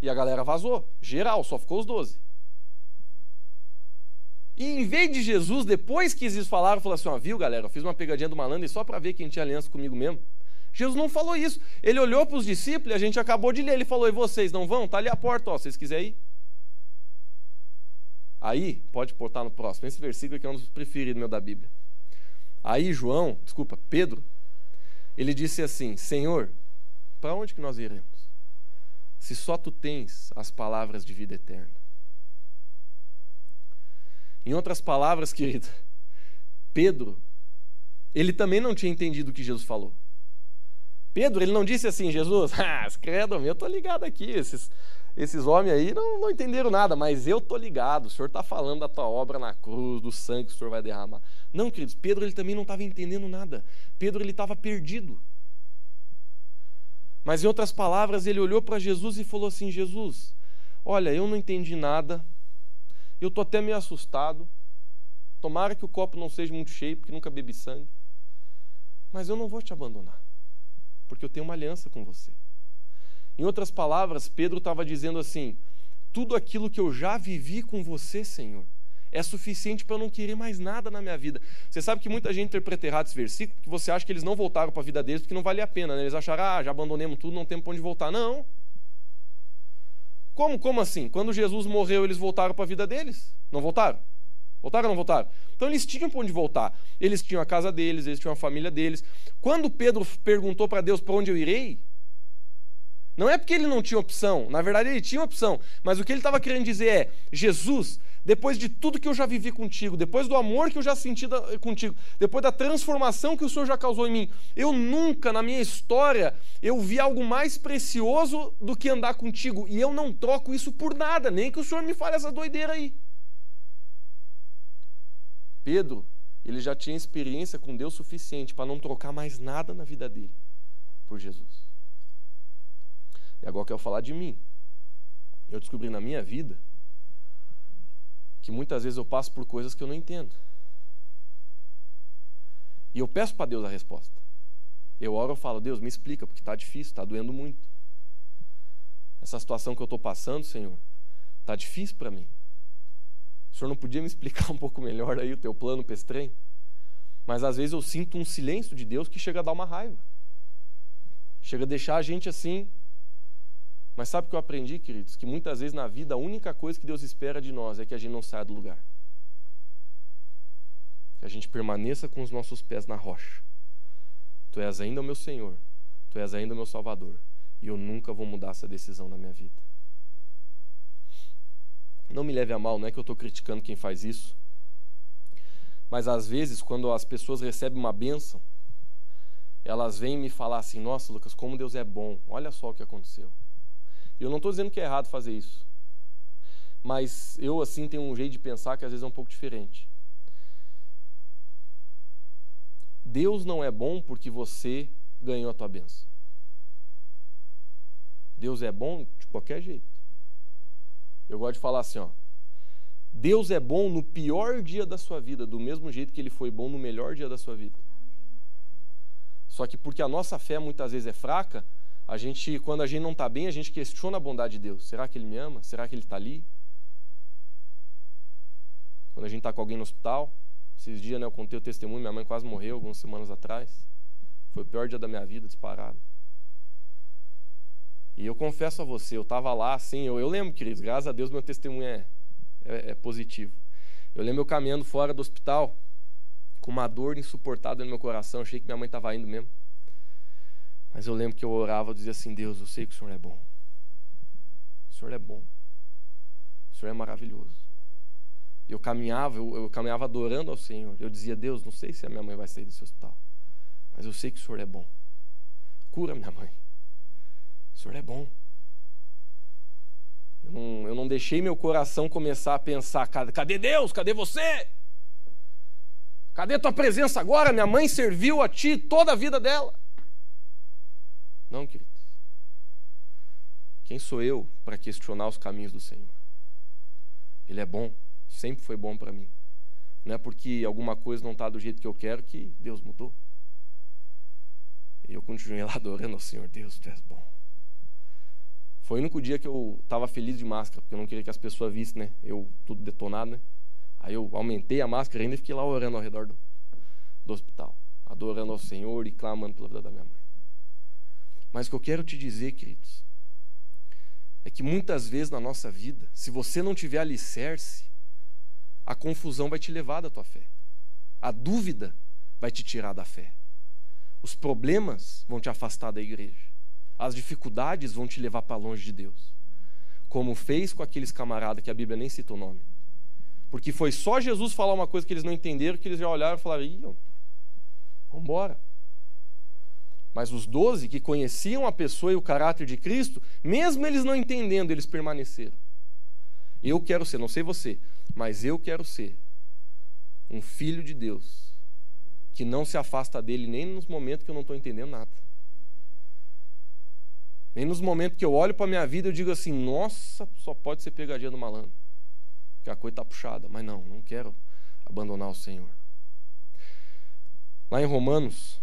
E a galera vazou, geral, só ficou os doze. E em vez de Jesus, depois que eles falaram, falou assim: ó, viu galera, eu fiz uma pegadinha do malandro e só para ver quem tinha aliança comigo mesmo. Jesus não falou isso. Ele olhou para os discípulos, a gente acabou de ler, ele falou: E vocês não vão? Está ali a porta, ó, vocês quiserem ir. Aí, pode portar no próximo. Esse versículo aqui é um dos preferidos meu da Bíblia. Aí, João, desculpa, Pedro, ele disse assim: Senhor, para onde que nós iremos? Se só tu tens as palavras de vida eterna. Em outras palavras, querido, Pedro, ele também não tinha entendido o que Jesus falou. Pedro, ele não disse assim, Jesus, ah, credo, eu tô ligado aqui, esses, esses homens aí não, não entenderam nada, mas eu tô ligado, o Senhor está falando da tua obra na cruz, do sangue que o Senhor vai derramar. Não, queridos, Pedro ele também não estava entendendo nada. Pedro ele estava perdido. Mas em outras palavras, ele olhou para Jesus e falou assim: Jesus, olha, eu não entendi nada, eu estou até meio assustado. Tomara que o copo não seja muito cheio, porque nunca bebi sangue. Mas eu não vou te abandonar porque eu tenho uma aliança com você. Em outras palavras, Pedro estava dizendo assim: tudo aquilo que eu já vivi com você, Senhor, é suficiente para eu não querer mais nada na minha vida. Você sabe que muita gente interpreta errado esse versículo, porque você acha que eles não voltaram para a vida deles porque não valia a pena, né? Eles acharam, ah, já abandonemos tudo, não temos para onde voltar. Não. Como, como assim? Quando Jesus morreu, eles voltaram para a vida deles? Não voltaram? Voltaram ou não voltaram? Então eles tinham para onde voltar. Eles tinham a casa deles, eles tinham a família deles. Quando Pedro perguntou para Deus para onde eu irei, não é porque ele não tinha opção, na verdade ele tinha opção, mas o que ele estava querendo dizer é: Jesus, depois de tudo que eu já vivi contigo, depois do amor que eu já senti da, contigo, depois da transformação que o Senhor já causou em mim, eu nunca na minha história eu vi algo mais precioso do que andar contigo e eu não troco isso por nada, nem que o Senhor me fale essa doideira aí. Pedro, ele já tinha experiência com Deus suficiente para não trocar mais nada na vida dele por Jesus. E agora eu quero falar de mim. Eu descobri na minha vida que muitas vezes eu passo por coisas que eu não entendo. E eu peço para Deus a resposta. Eu oro e falo, Deus, me explica, porque está difícil, está doendo muito. Essa situação que eu estou passando, Senhor, está difícil para mim. O Senhor não podia me explicar um pouco melhor aí o teu plano para esse? Mas às vezes eu sinto um silêncio de Deus que chega a dar uma raiva. Chega a deixar a gente assim, mas sabe o que eu aprendi, queridos? Que muitas vezes na vida a única coisa que Deus espera de nós é que a gente não saia do lugar. Que a gente permaneça com os nossos pés na rocha. Tu és ainda o meu Senhor, tu és ainda o meu Salvador, e eu nunca vou mudar essa decisão na minha vida. Não me leve a mal, não é que eu estou criticando quem faz isso. Mas às vezes, quando as pessoas recebem uma bênção, elas vêm me falar assim: Nossa, Lucas, como Deus é bom, olha só o que aconteceu. Eu não estou dizendo que é errado fazer isso. Mas eu, assim, tenho um jeito de pensar que às vezes é um pouco diferente. Deus não é bom porque você ganhou a tua benção. Deus é bom de qualquer jeito. Eu gosto de falar assim, ó. Deus é bom no pior dia da sua vida, do mesmo jeito que ele foi bom no melhor dia da sua vida. Só que porque a nossa fé muitas vezes é fraca, a gente, quando a gente não está bem, a gente questiona a bondade de Deus. Será que Ele me ama? Será que Ele está ali? Quando a gente está com alguém no hospital, esses dias né, eu contei o testemunho, minha mãe quase morreu algumas semanas atrás. Foi o pior dia da minha vida, disparado. E eu confesso a você, eu estava lá assim, eu, eu lembro, queridos, graças a Deus meu testemunho é, é, é positivo. Eu lembro eu caminhando fora do hospital, com uma dor insuportável no meu coração, achei que minha mãe estava indo mesmo. Mas eu lembro que eu orava e dizia assim: Deus, eu sei que o Senhor é bom. O Senhor é bom. O Senhor é maravilhoso. Eu caminhava, eu, eu caminhava adorando ao Senhor. Eu dizia: Deus, não sei se a minha mãe vai sair desse hospital, mas eu sei que o Senhor é bom. Cura minha mãe. O Senhor é bom. Eu não, eu não deixei meu coração começar a pensar: cadê Deus? Cadê você? Cadê tua presença agora? Minha mãe serviu a ti toda a vida dela. Não, queridos. Quem sou eu para questionar os caminhos do Senhor? Ele é bom, sempre foi bom para mim. Não é porque alguma coisa não está do jeito que eu quero que Deus mudou. E eu continuei lá adorando ao Senhor. Deus, tu és bom. Foi o único dia que eu estava feliz de máscara, porque eu não queria que as pessoas vissem, né? Eu tudo detonado, né? Aí eu aumentei a máscara ainda e fiquei lá orando ao redor do, do hospital, adorando ao Senhor e clamando pela vida da minha mãe. Mas o que eu quero te dizer, queridos, é que muitas vezes na nossa vida, se você não tiver alicerce, a confusão vai te levar da tua fé. A dúvida vai te tirar da fé. Os problemas vão te afastar da igreja. As dificuldades vão te levar para longe de Deus. Como fez com aqueles camaradas que a Bíblia nem cita o nome. Porque foi só Jesus falar uma coisa que eles não entenderam, que eles já olharam e falaram: vamos embora. Mas os doze que conheciam a pessoa e o caráter de Cristo, mesmo eles não entendendo, eles permaneceram. Eu quero ser, não sei você, mas eu quero ser um filho de Deus que não se afasta dele nem nos momentos que eu não estou entendendo nada. Nem nos momentos que eu olho para a minha vida e digo assim: nossa, só pode ser pegadinha do malandro, que a coisa está puxada. Mas não, não quero abandonar o Senhor. Lá em Romanos,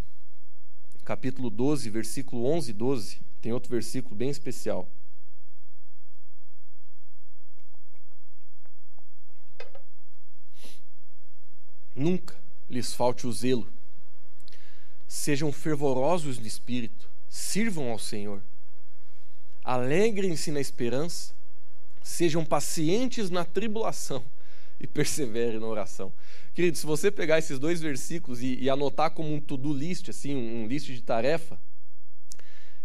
capítulo 12, versículo 11 e 12, tem outro versículo bem especial. Nunca lhes falte o zelo. Sejam fervorosos no espírito, sirvam ao Senhor. Alegrem-se na esperança, Sejam pacientes na tribulação e perseverem na oração. Querido, se você pegar esses dois versículos e, e anotar como um to-do list, assim, um, um list de tarefa,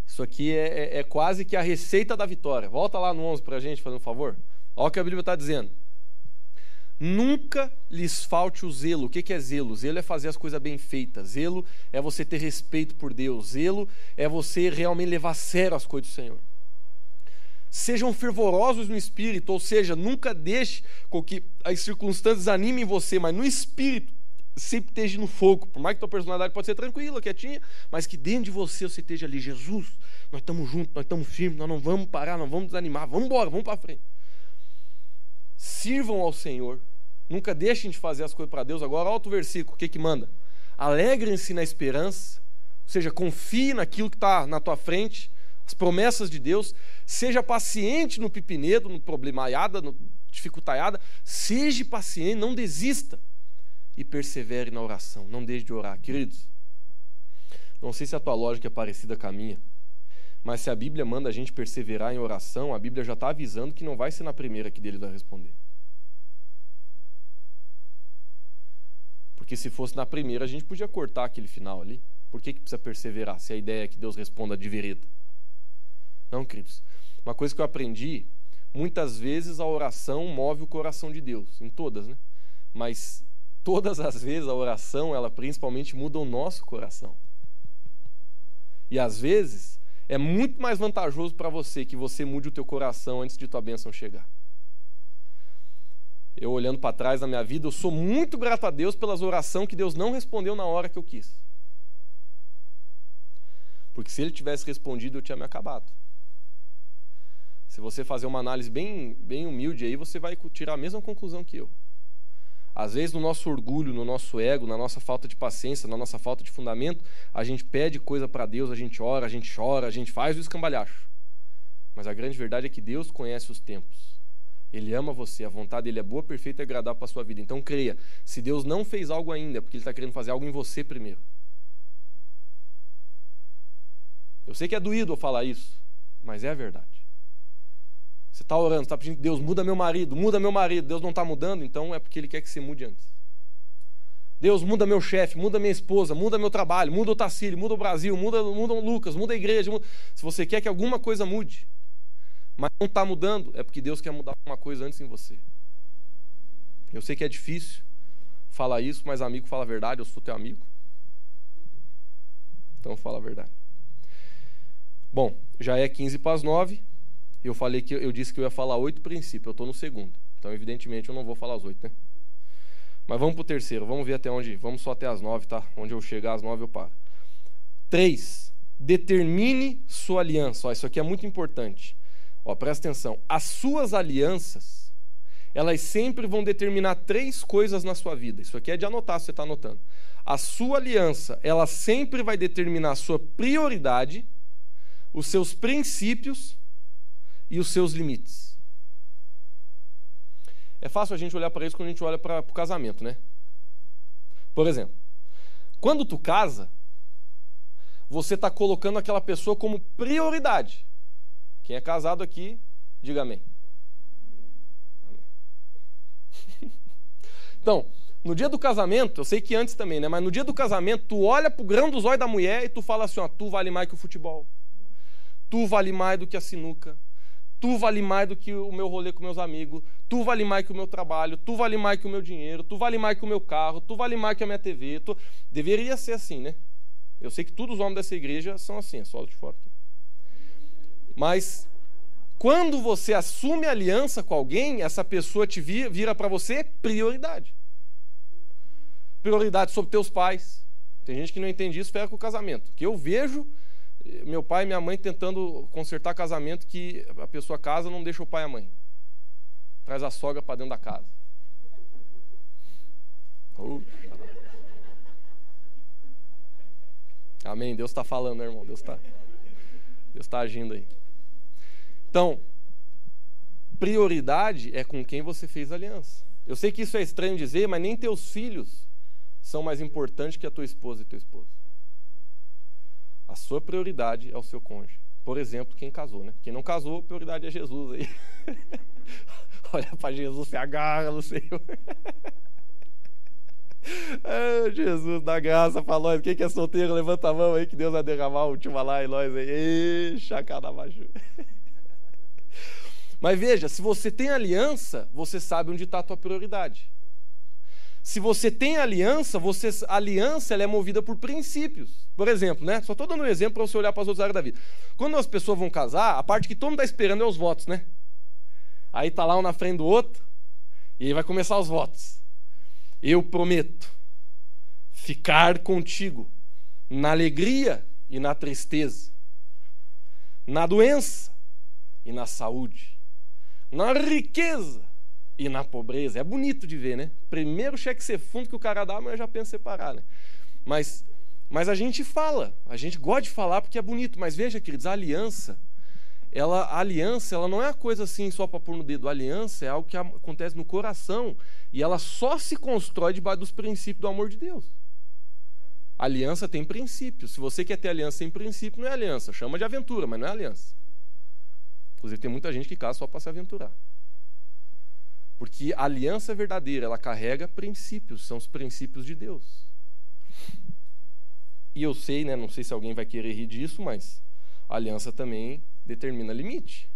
isso aqui é, é, é, quase que a receita da vitória. Volta lá no 11 para a gente, fazendo um favor. Olha o que a Bíblia está dizendo. Nunca lhes falte o zelo. O que é zelo? Zelo é fazer as coisas bem feitas. Zelo é você ter respeito por Deus. Zelo é você realmente levar a sério as coisas do Senhor. Sejam fervorosos no espírito, ou seja, nunca deixe com que as circunstâncias animem você, mas no espírito sempre esteja no fogo. Por mais que tua personalidade pode ser tranquila, quietinha, mas que dentro de você você esteja ali, Jesus, nós estamos juntos, nós estamos firmes, nós não vamos parar, não vamos desanimar, vamos embora, vamos para frente. Sirvam ao Senhor. Nunca deixem de fazer as coisas para Deus. Agora, olha o versículo, o que que manda? Alegrem-se na esperança, ou seja, confie naquilo que está na tua frente, as promessas de Deus. Seja paciente no pipinedo, no problemaiada, no dificultaiada. Seja paciente, não desista. E persevere na oração. Não deixe de orar. Queridos, não sei se a tua lógica é parecida com a minha, mas se a Bíblia manda a gente perseverar em oração, a Bíblia já está avisando que não vai ser na primeira que dele vai responder. Porque se fosse na primeira, a gente podia cortar aquele final ali. Por que, que precisa perseverar se a ideia é que Deus responda de vereda? Não, queridos. Uma coisa que eu aprendi, muitas vezes a oração move o coração de Deus, em todas, né? Mas todas as vezes a oração, ela principalmente muda o nosso coração. E às vezes é muito mais vantajoso para você que você mude o teu coração antes de tua bênção chegar. Eu olhando para trás na minha vida, eu sou muito grato a Deus pelas orações que Deus não respondeu na hora que eu quis. Porque se ele tivesse respondido, eu tinha me acabado. Se você fazer uma análise bem, bem humilde aí, você vai tirar a mesma conclusão que eu. Às vezes, no nosso orgulho, no nosso ego, na nossa falta de paciência, na nossa falta de fundamento, a gente pede coisa para Deus, a gente ora, a gente chora, a gente faz o escambalhacho. Mas a grande verdade é que Deus conhece os tempos. Ele ama você, a vontade dele é boa, perfeita e agradável para a sua vida. Então creia, se Deus não fez algo ainda, é porque Ele está querendo fazer algo em você primeiro. Eu sei que é doído eu falar isso, mas é a verdade. Você está orando, está pedindo, Deus, muda meu marido, muda meu marido. Deus não está mudando, então é porque Ele quer que você mude antes. Deus, muda meu chefe, muda minha esposa, muda meu trabalho, muda o Tassílio, muda o Brasil, muda, muda o Lucas, muda a igreja. Muda... Se você quer que alguma coisa mude, mas não está mudando, é porque Deus quer mudar alguma coisa antes em você. Eu sei que é difícil falar isso, mas amigo fala a verdade, eu sou teu amigo. Então fala a verdade. Bom, já é 15 para as 9 eu falei que eu disse que eu ia falar oito princípios, eu estou no segundo. Então, evidentemente, eu não vou falar os oito, né? Mas vamos para o terceiro, vamos ver até onde. Vamos só até as nove, tá? Onde eu chegar às nove eu paro. Três, determine sua aliança. Ó, isso aqui é muito importante. Ó, presta atenção. As suas alianças, elas sempre vão determinar três coisas na sua vida. Isso aqui é de anotar, você está anotando. A sua aliança, ela sempre vai determinar a sua prioridade, os seus princípios e os seus limites. É fácil a gente olhar para isso quando a gente olha para o casamento, né? Por exemplo, quando tu casa, você está colocando aquela pessoa como prioridade. Quem é casado aqui, diga amém. amém. então, no dia do casamento, eu sei que antes também, né? Mas no dia do casamento, tu olha pro grão dos olhos da mulher e tu fala assim, ó, tu vale mais que o futebol. Tu vale mais do que a sinuca. Tu vale mais do que o meu rolê com meus amigos, tu vale mais que o meu trabalho, tu vale mais que o meu dinheiro, tu vale mais que o meu carro, tu vale mais que a minha TV. Tu... Deveria ser assim, né? Eu sei que todos os homens dessa igreja são assim, é só de fora. Aqui. Mas quando você assume aliança com alguém, essa pessoa te vira, vira para você prioridade. Prioridade sobre teus pais. Tem gente que não entende isso, pega com o casamento. Que eu vejo meu pai e minha mãe tentando consertar casamento que a pessoa casa não deixa o pai e a mãe. Traz a sogra para dentro da casa. Amém. Deus está falando, né, irmão? Deus está Deus tá agindo aí. Então, prioridade é com quem você fez aliança. Eu sei que isso é estranho dizer, mas nem teus filhos são mais importantes que a tua esposa e teu esposo. A sua prioridade é o seu cônjuge. Por exemplo, quem casou, né? Quem não casou, prioridade é Jesus aí. Olha para Jesus, se agarra no Senhor. Ah, Jesus, dá graça para nós. Quem que é solteiro, levanta a mão aí que Deus vai derramar o último lá em nós aí. Ei, chacanabachu. Mas veja, se você tem aliança, você sabe onde está a tua prioridade. Se você tem aliança, você, a aliança ela é movida por princípios. Por exemplo, né? Só estou dando um exemplo para você olhar para as outras áreas da vida. Quando as pessoas vão casar, a parte que todo mundo está esperando é os votos, né? Aí tá lá um na frente do outro, e aí vai começar os votos. Eu prometo ficar contigo na alegria e na tristeza, na doença e na saúde, na riqueza e na pobreza. É bonito de ver, né? Primeiro cheque ser fundo que o cara dá, mas já penso em separar, né? Mas, mas a gente fala, a gente gosta de falar porque é bonito. Mas veja, queridos, a aliança, ela, a aliança, ela não é uma coisa assim só para pôr no dedo. A aliança é algo que acontece no coração e ela só se constrói debaixo dos princípios do amor de Deus. A aliança tem princípios. Se você quer ter aliança sem princípio, não é aliança. Chama de aventura, mas não é aliança. Inclusive, tem muita gente que casa só para se aventurar. Porque a aliança verdadeira, ela carrega princípios, são os princípios de Deus. E eu sei, né, não sei se alguém vai querer rir disso, mas a aliança também determina limite.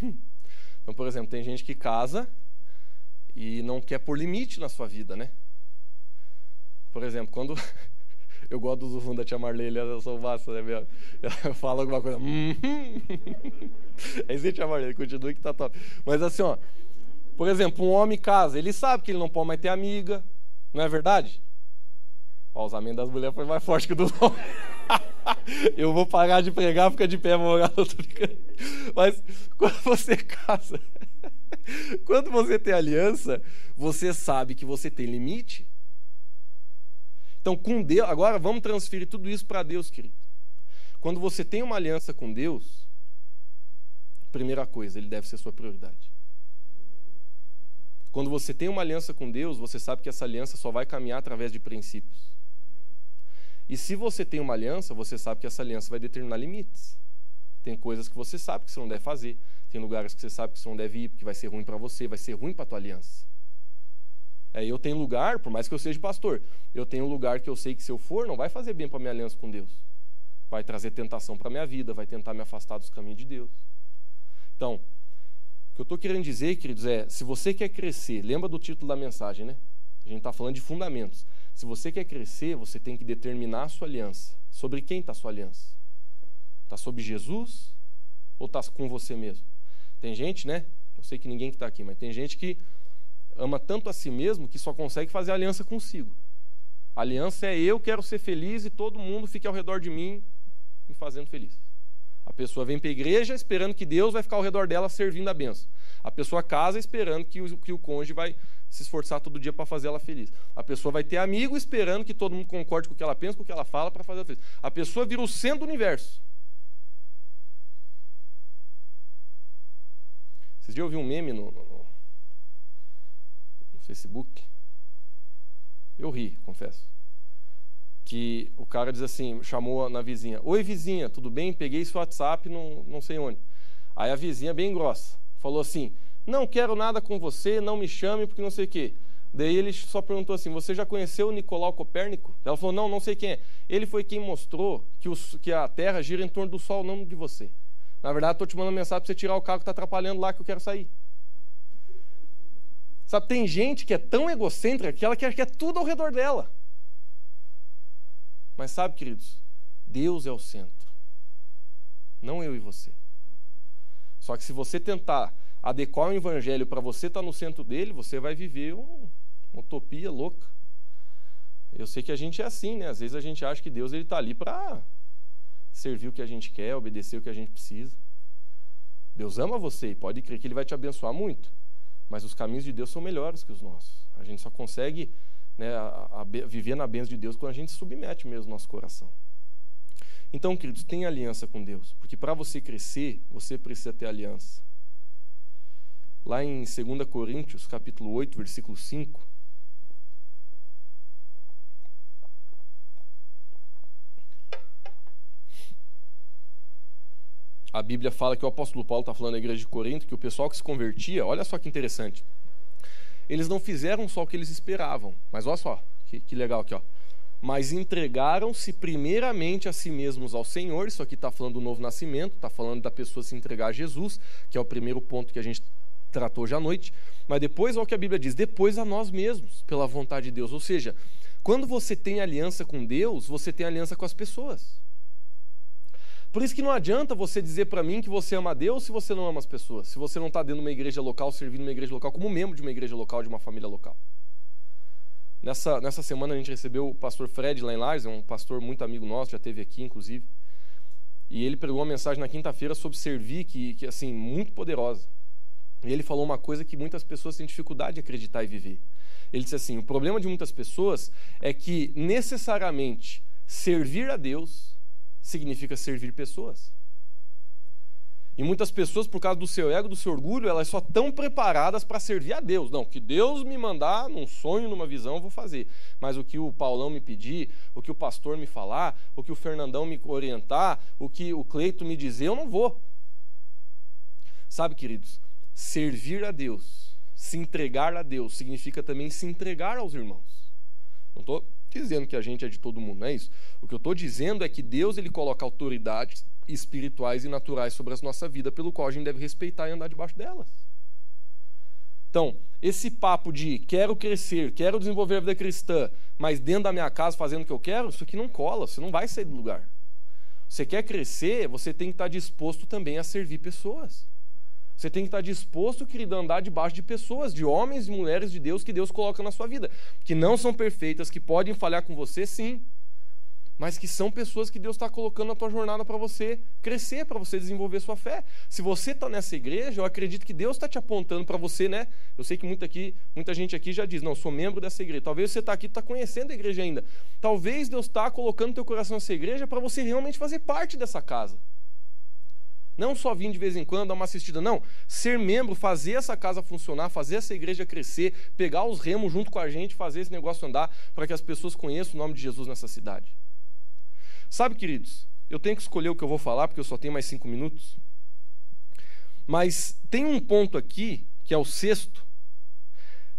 Então, por exemplo, tem gente que casa e não quer pôr limite na sua vida, né? Por exemplo, quando Eu gosto do zoom da tia Marlene, eu sou massa, né? Eu falo alguma coisa. Hum, é isso aí, tia Marlene, continue que tá top. Mas assim, ó. Por exemplo, um homem casa, ele sabe que ele não pode mais ter amiga, não é verdade? O usamento das mulheres foi mais forte que o dos homens. Eu vou parar de pregar, fica de pé, vou Mas quando você casa, quando você tem aliança, você sabe que você tem limite. Então, com Deus, agora vamos transferir tudo isso para Deus, querido. Quando você tem uma aliança com Deus, primeira coisa, ele deve ser sua prioridade. Quando você tem uma aliança com Deus, você sabe que essa aliança só vai caminhar através de princípios. E se você tem uma aliança, você sabe que essa aliança vai determinar limites. Tem coisas que você sabe que você não deve fazer, tem lugares que você sabe que você não deve ir, porque vai ser ruim para você, vai ser ruim para tua aliança. É, eu tenho lugar, por mais que eu seja pastor, eu tenho lugar que eu sei que se eu for, não vai fazer bem para minha aliança com Deus. Vai trazer tentação para minha vida, vai tentar me afastar dos caminhos de Deus. Então, o que eu estou querendo dizer, queridos, é: se você quer crescer, lembra do título da mensagem, né? A gente está falando de fundamentos. Se você quer crescer, você tem que determinar a sua aliança. Sobre quem está a sua aliança? Está sobre Jesus ou está com você mesmo? Tem gente, né? Eu sei que ninguém que está aqui, mas tem gente que ama tanto a si mesmo que só consegue fazer aliança consigo. A aliança é eu quero ser feliz e todo mundo fique ao redor de mim me fazendo feliz. A pessoa vem para a igreja esperando que Deus vai ficar ao redor dela servindo a benção. A pessoa casa esperando que o, que o cônjuge vai se esforçar todo dia para fazer ela feliz. A pessoa vai ter amigo esperando que todo mundo concorde com o que ela pensa, com o que ela fala para fazer ela feliz. A pessoa vira o centro do universo. Vocês já ouviram um meme no, no, Facebook. Eu ri, confesso. Que o cara diz assim, chamou na vizinha: Oi, vizinha, tudo bem? Peguei seu WhatsApp, não, não sei onde. Aí a vizinha, bem grossa, falou assim: Não quero nada com você, não me chame, porque não sei o quê. Daí ele só perguntou assim: Você já conheceu o Nicolau Copérnico? Ela falou: Não, não sei quem é. Ele foi quem mostrou que, os, que a Terra gira em torno do Sol, não de você. Na verdade, estou te mandando mensagem para você tirar o carro que está atrapalhando lá, que eu quero sair. Sabe, tem gente que é tão egocêntrica que ela quer que é tudo ao redor dela. Mas sabe, queridos, Deus é o centro. Não eu e você. Só que se você tentar adequar o evangelho para você estar tá no centro dele, você vai viver um, uma utopia louca. Eu sei que a gente é assim, né? Às vezes a gente acha que Deus ele está ali para servir o que a gente quer, obedecer o que a gente precisa. Deus ama você e pode crer que Ele vai te abençoar muito. Mas os caminhos de Deus são melhores que os nossos. A gente só consegue né, a, a, viver na bênção de Deus quando a gente submete mesmo nosso coração. Então, queridos, tenha aliança com Deus, porque para você crescer, você precisa ter aliança. Lá em 2 Coríntios, capítulo 8, versículo 5, a Bíblia fala que o apóstolo Paulo está falando na igreja de Corinto que o pessoal que se convertia, olha só que interessante, eles não fizeram só o que eles esperavam, mas olha só que, que legal aqui, ó. Mas entregaram-se primeiramente a si mesmos ao Senhor. Isso aqui está falando do novo nascimento, está falando da pessoa se entregar a Jesus, que é o primeiro ponto que a gente tratou hoje à noite. Mas depois, olha o que a Bíblia diz: depois a nós mesmos, pela vontade de Deus. Ou seja, quando você tem aliança com Deus, você tem aliança com as pessoas. Por isso que não adianta você dizer para mim que você ama a Deus se você não ama as pessoas, se você não está dentro de uma igreja local, servindo uma igreja local, como membro de uma igreja local, de uma família local. Nessa, nessa semana a gente recebeu o pastor Fred lá em é um pastor muito amigo nosso, já teve aqui inclusive. E ele pregou uma mensagem na quinta-feira sobre servir, que, que assim, muito poderosa. E ele falou uma coisa que muitas pessoas têm dificuldade de acreditar e viver. Ele disse assim: o problema de muitas pessoas é que necessariamente servir a Deus significa servir pessoas. E muitas pessoas, por causa do seu ego, do seu orgulho, elas só estão preparadas para servir a Deus. Não, que Deus me mandar num sonho, numa visão, eu vou fazer. Mas o que o Paulão me pedir, o que o pastor me falar, o que o Fernandão me orientar, o que o Cleito me dizer, eu não vou. Sabe, queridos, servir a Deus, se entregar a Deus, significa também se entregar aos irmãos. Não estou dizendo que a gente é de todo mundo, não é isso. O que eu estou dizendo é que Deus ele coloca autoridades espirituais e naturais sobre a nossa vida, pelo qual a gente deve respeitar e andar debaixo delas. Então, esse papo de quero crescer, quero desenvolver a vida cristã, mas dentro da minha casa fazendo o que eu quero, isso aqui não cola, você não vai sair do lugar. Você quer crescer, você tem que estar disposto também a servir pessoas. Você tem que estar disposto, querido, a andar debaixo de pessoas, de homens e mulheres de Deus que Deus coloca na sua vida, que não são perfeitas, que podem falhar com você, sim, mas que são pessoas que Deus está colocando na tua jornada para você crescer, para você desenvolver sua fé. Se você está nessa igreja, eu acredito que Deus está te apontando para você, né? Eu sei que muita, aqui, muita gente aqui já diz, não, sou membro dessa igreja. Talvez você está aqui, está conhecendo a igreja ainda. Talvez Deus está colocando teu coração nessa igreja para você realmente fazer parte dessa casa. Não só vir de vez em quando, dar uma assistida, não. Ser membro, fazer essa casa funcionar, fazer essa igreja crescer, pegar os remos junto com a gente, fazer esse negócio andar, para que as pessoas conheçam o nome de Jesus nessa cidade. Sabe, queridos, eu tenho que escolher o que eu vou falar, porque eu só tenho mais cinco minutos. Mas tem um ponto aqui, que é o sexto,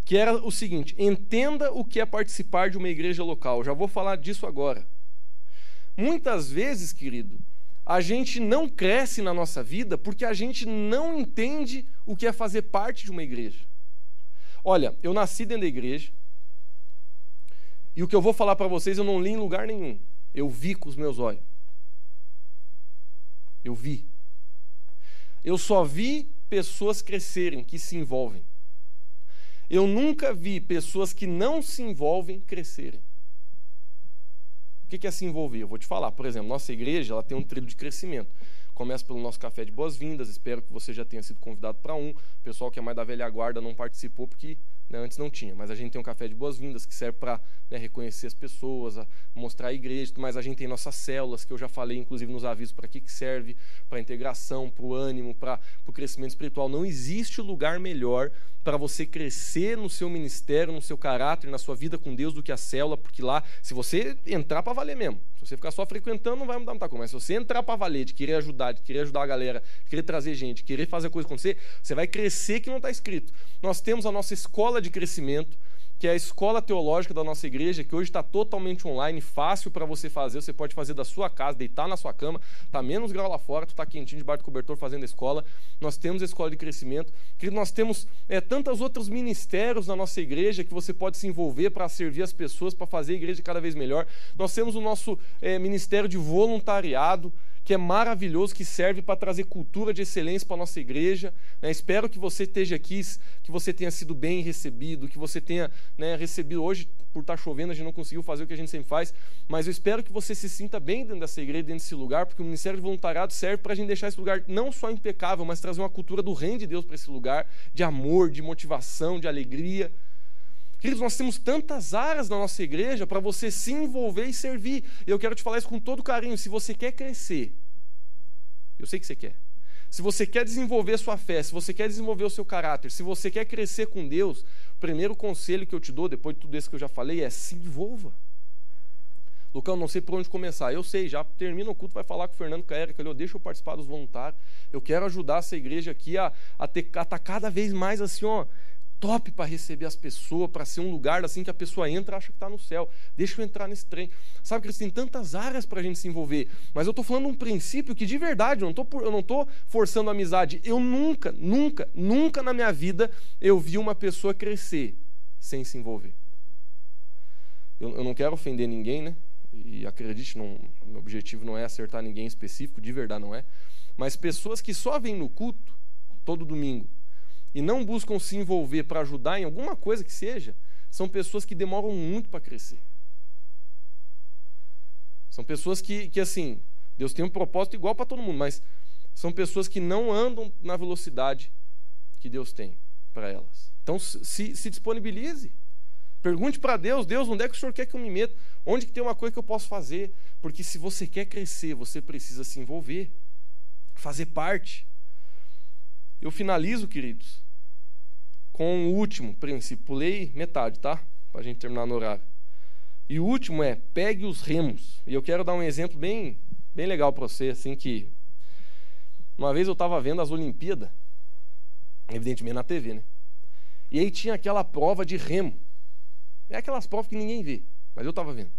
que era o seguinte: entenda o que é participar de uma igreja local. Já vou falar disso agora. Muitas vezes, querido, a gente não cresce na nossa vida porque a gente não entende o que é fazer parte de uma igreja. Olha, eu nasci dentro da igreja e o que eu vou falar para vocês eu não li em lugar nenhum. Eu vi com os meus olhos. Eu vi. Eu só vi pessoas crescerem, que se envolvem. Eu nunca vi pessoas que não se envolvem crescerem que é se envolver? Eu vou te falar, por exemplo, nossa igreja ela tem um trilho de crescimento. Começa pelo nosso café de boas-vindas, espero que você já tenha sido convidado para um. O pessoal que é mais da velha guarda não participou porque né, antes não tinha, mas a gente tem um café de boas-vindas que serve para né, reconhecer as pessoas, mostrar a igreja, mas a gente tem nossas células, que eu já falei, inclusive nos avisos, para que, que serve, para integração, para o ânimo, para o crescimento espiritual. Não existe lugar melhor para você crescer no seu ministério, no seu caráter, na sua vida com Deus do que a célula, porque lá, se você entrar para valer mesmo, se você ficar só frequentando, não vai mudar muita coisa, mas se você entrar para valer, de querer ajudar, de querer ajudar a galera, de querer trazer gente, de querer fazer a coisa acontecer, você vai crescer que não está escrito. Nós temos a nossa escola de crescimento, que é a escola teológica da nossa igreja, que hoje está totalmente online, fácil para você fazer. Você pode fazer da sua casa, deitar na sua cama, tá menos grau lá fora, tu está quentinho debaixo do cobertor fazendo a escola. Nós temos a escola de crescimento. Querido, nós temos é, tantos outros ministérios na nossa igreja que você pode se envolver para servir as pessoas, para fazer a igreja cada vez melhor. Nós temos o nosso é, ministério de voluntariado que é maravilhoso, que serve para trazer cultura de excelência para a nossa igreja. Né? Espero que você esteja aqui, que você tenha sido bem recebido, que você tenha né, recebido hoje, por estar tá chovendo, a gente não conseguiu fazer o que a gente sempre faz, mas eu espero que você se sinta bem dentro dessa igreja, dentro desse lugar, porque o Ministério de Voluntariado serve para a gente deixar esse lugar não só impecável, mas trazer uma cultura do reino de Deus para esse lugar, de amor, de motivação, de alegria. Queridos, nós temos tantas áreas na nossa igreja para você se envolver e servir. Eu quero te falar isso com todo carinho. Se você quer crescer, eu sei que você quer. Se você quer desenvolver sua fé, se você quer desenvolver o seu caráter, se você quer crescer com Deus, o primeiro conselho que eu te dou, depois de tudo isso que eu já falei, é se envolva. Lucão, não sei por onde começar. Eu sei, já termina o culto, vai falar com o Fernando com a Erika, ali, deixa eu participar dos voluntários. Eu quero ajudar essa igreja aqui a, a, ter, a tá cada vez mais assim, ó, top para receber as pessoas, para ser um lugar assim que a pessoa entra acha que está no céu. Deixa eu entrar nesse trem. Sabe que eles têm tantas áreas para a gente se envolver. Mas eu estou falando um princípio que de verdade, eu não estou forçando amizade. Eu nunca, nunca, nunca na minha vida eu vi uma pessoa crescer sem se envolver. Eu, eu não quero ofender ninguém, né? E acredite, não, meu objetivo não é acertar ninguém específico, de verdade não é. Mas pessoas que só vêm no culto todo domingo e não buscam se envolver para ajudar em alguma coisa que seja, são pessoas que demoram muito para crescer. São pessoas que, que, assim, Deus tem um propósito igual para todo mundo, mas são pessoas que não andam na velocidade que Deus tem para elas. Então, se, se disponibilize. Pergunte para Deus, Deus, onde é que o Senhor quer que eu me meta? Onde que tem uma coisa que eu posso fazer? Porque se você quer crescer, você precisa se envolver, fazer parte. Eu finalizo, queridos, com o último princípio. Pulei metade, tá? Para a gente terminar no horário. E o último é pegue os remos. E eu quero dar um exemplo bem, bem legal para você, assim que uma vez eu estava vendo as Olimpíadas, evidentemente na TV, né? E aí tinha aquela prova de remo. É aquelas provas que ninguém vê, mas eu estava vendo.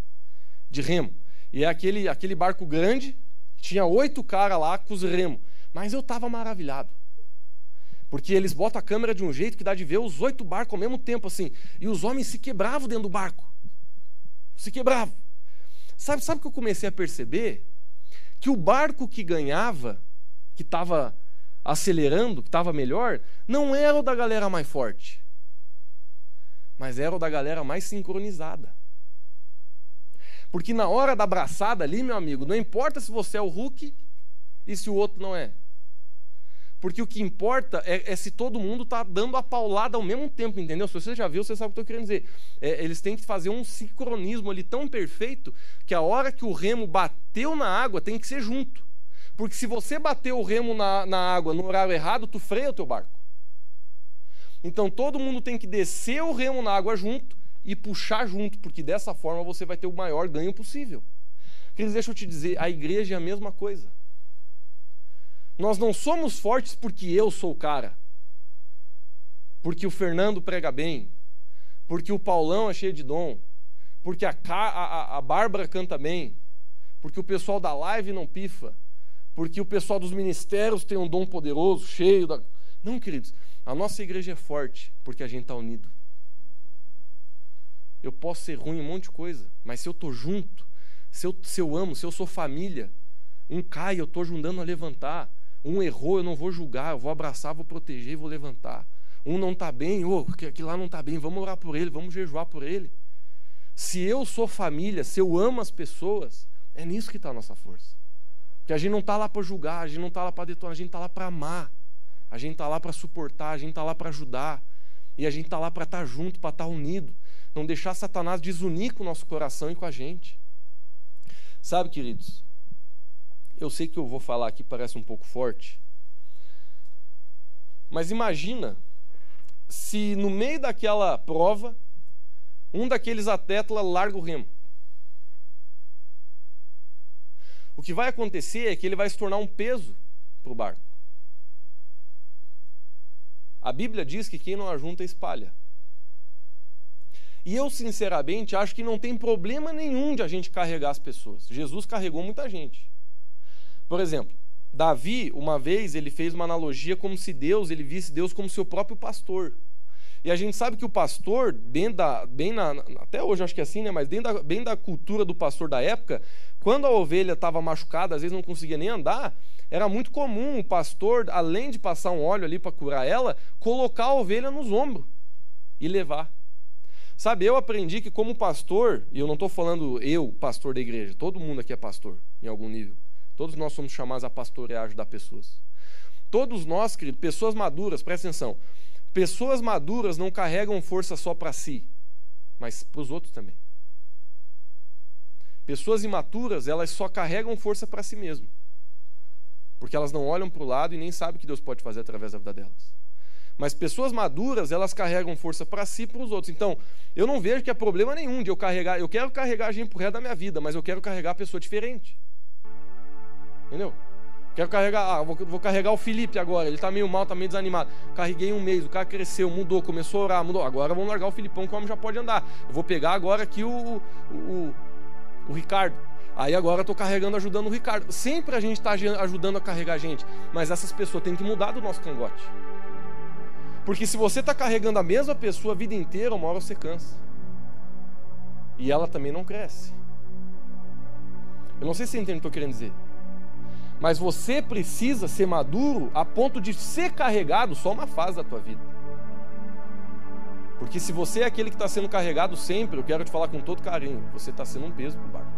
De remo. E é aquele, aquele barco grande, tinha oito caras lá com os remos. Mas eu estava maravilhado. Porque eles botam a câmera de um jeito que dá de ver os oito barcos ao mesmo tempo, assim. E os homens se quebravam dentro do barco. Se quebravam. Sabe, sabe o que eu comecei a perceber? Que o barco que ganhava, que estava acelerando, que estava melhor, não era o da galera mais forte, mas era o da galera mais sincronizada. Porque na hora da abraçada ali, meu amigo, não importa se você é o Hulk e se o outro não é. Porque o que importa é, é se todo mundo está dando a paulada ao mesmo tempo, entendeu? Se você já viu, você sabe o que eu estou querendo dizer. É, eles têm que fazer um sincronismo ali tão perfeito que a hora que o remo bateu na água tem que ser junto. Porque se você bater o remo na, na água no horário errado, tu freia o teu barco. Então todo mundo tem que descer o remo na água junto e puxar junto, porque dessa forma você vai ter o maior ganho possível. Queridos, deixa eu te dizer, a igreja é a mesma coisa. Nós não somos fortes porque eu sou o cara, porque o Fernando prega bem, porque o Paulão é cheio de dom, porque a, a, a Bárbara canta bem, porque o pessoal da live não pifa, porque o pessoal dos ministérios tem um dom poderoso, cheio da. Não, queridos, a nossa igreja é forte porque a gente está unido. Eu posso ser ruim em um monte de coisa, mas se eu estou junto, se eu, se eu amo, se eu sou família, um cai, eu estou ajudando a levantar. Um errou, eu não vou julgar, eu vou abraçar, vou proteger, vou levantar. Um não está bem, oh, que lá não está bem, vamos orar por ele, vamos jejuar por ele. Se eu sou família, se eu amo as pessoas, é nisso que está a nossa força. Porque a gente não está lá para julgar, a gente não está lá para detonar, a gente está lá para amar. A gente está lá para suportar, a gente está lá para ajudar. E a gente está lá para estar tá junto, para estar tá unido. Não deixar Satanás desunir com o nosso coração e com a gente. Sabe, queridos, eu sei que eu vou falar aqui parece um pouco forte. Mas imagina se no meio daquela prova um daqueles atletas larga o remo. O que vai acontecer é que ele vai se tornar um peso para o barco. A Bíblia diz que quem não ajunta espalha. E eu, sinceramente, acho que não tem problema nenhum de a gente carregar as pessoas. Jesus carregou muita gente. Por exemplo, Davi, uma vez, ele fez uma analogia como se Deus, ele visse Deus como seu próprio pastor. E a gente sabe que o pastor, bem da, bem na, até hoje acho que é assim, né? Mas bem da, bem da cultura do pastor da época, quando a ovelha estava machucada, às vezes não conseguia nem andar, era muito comum o pastor, além de passar um óleo ali para curar ela, colocar a ovelha nos ombros e levar. Sabe, eu aprendi que como pastor, e eu não estou falando eu, pastor da igreja, todo mundo aqui é pastor, em algum nível. Todos nós somos chamados a pastorear, ajudar pessoas. Todos nós, querido, pessoas maduras, presta atenção. Pessoas maduras não carregam força só para si, mas para os outros também. Pessoas imaturas, elas só carregam força para si mesmo. Porque elas não olham para o lado e nem sabem o que Deus pode fazer através da vida delas. Mas pessoas maduras, elas carregam força para si e para os outros. Então, eu não vejo que é problema nenhum de eu carregar. Eu quero carregar a gente pro resto da minha vida, mas eu quero carregar a pessoa diferente. Entendeu? Quero carregar, ah, vou, vou, carregar o Felipe agora, ele tá meio mal, tá meio desanimado. Carreguei um mês, o cara cresceu, mudou, começou a orar, mudou. Agora vamos largar o Filipão, que o homem já pode andar. Eu vou pegar agora aqui o, o, o, o Ricardo. Aí agora eu tô carregando, ajudando o Ricardo. Sempre a gente está ajudando a carregar a gente, mas essas pessoas têm que mudar do nosso cangote. Porque se você está carregando a mesma pessoa a vida inteira, uma hora você cansa. E ela também não cresce. Eu não sei se você entende o que eu estou querendo dizer. Mas você precisa ser maduro a ponto de ser carregado só uma fase da tua vida. Porque se você é aquele que está sendo carregado sempre, eu quero te falar com todo carinho, você está sendo um peso para o barco.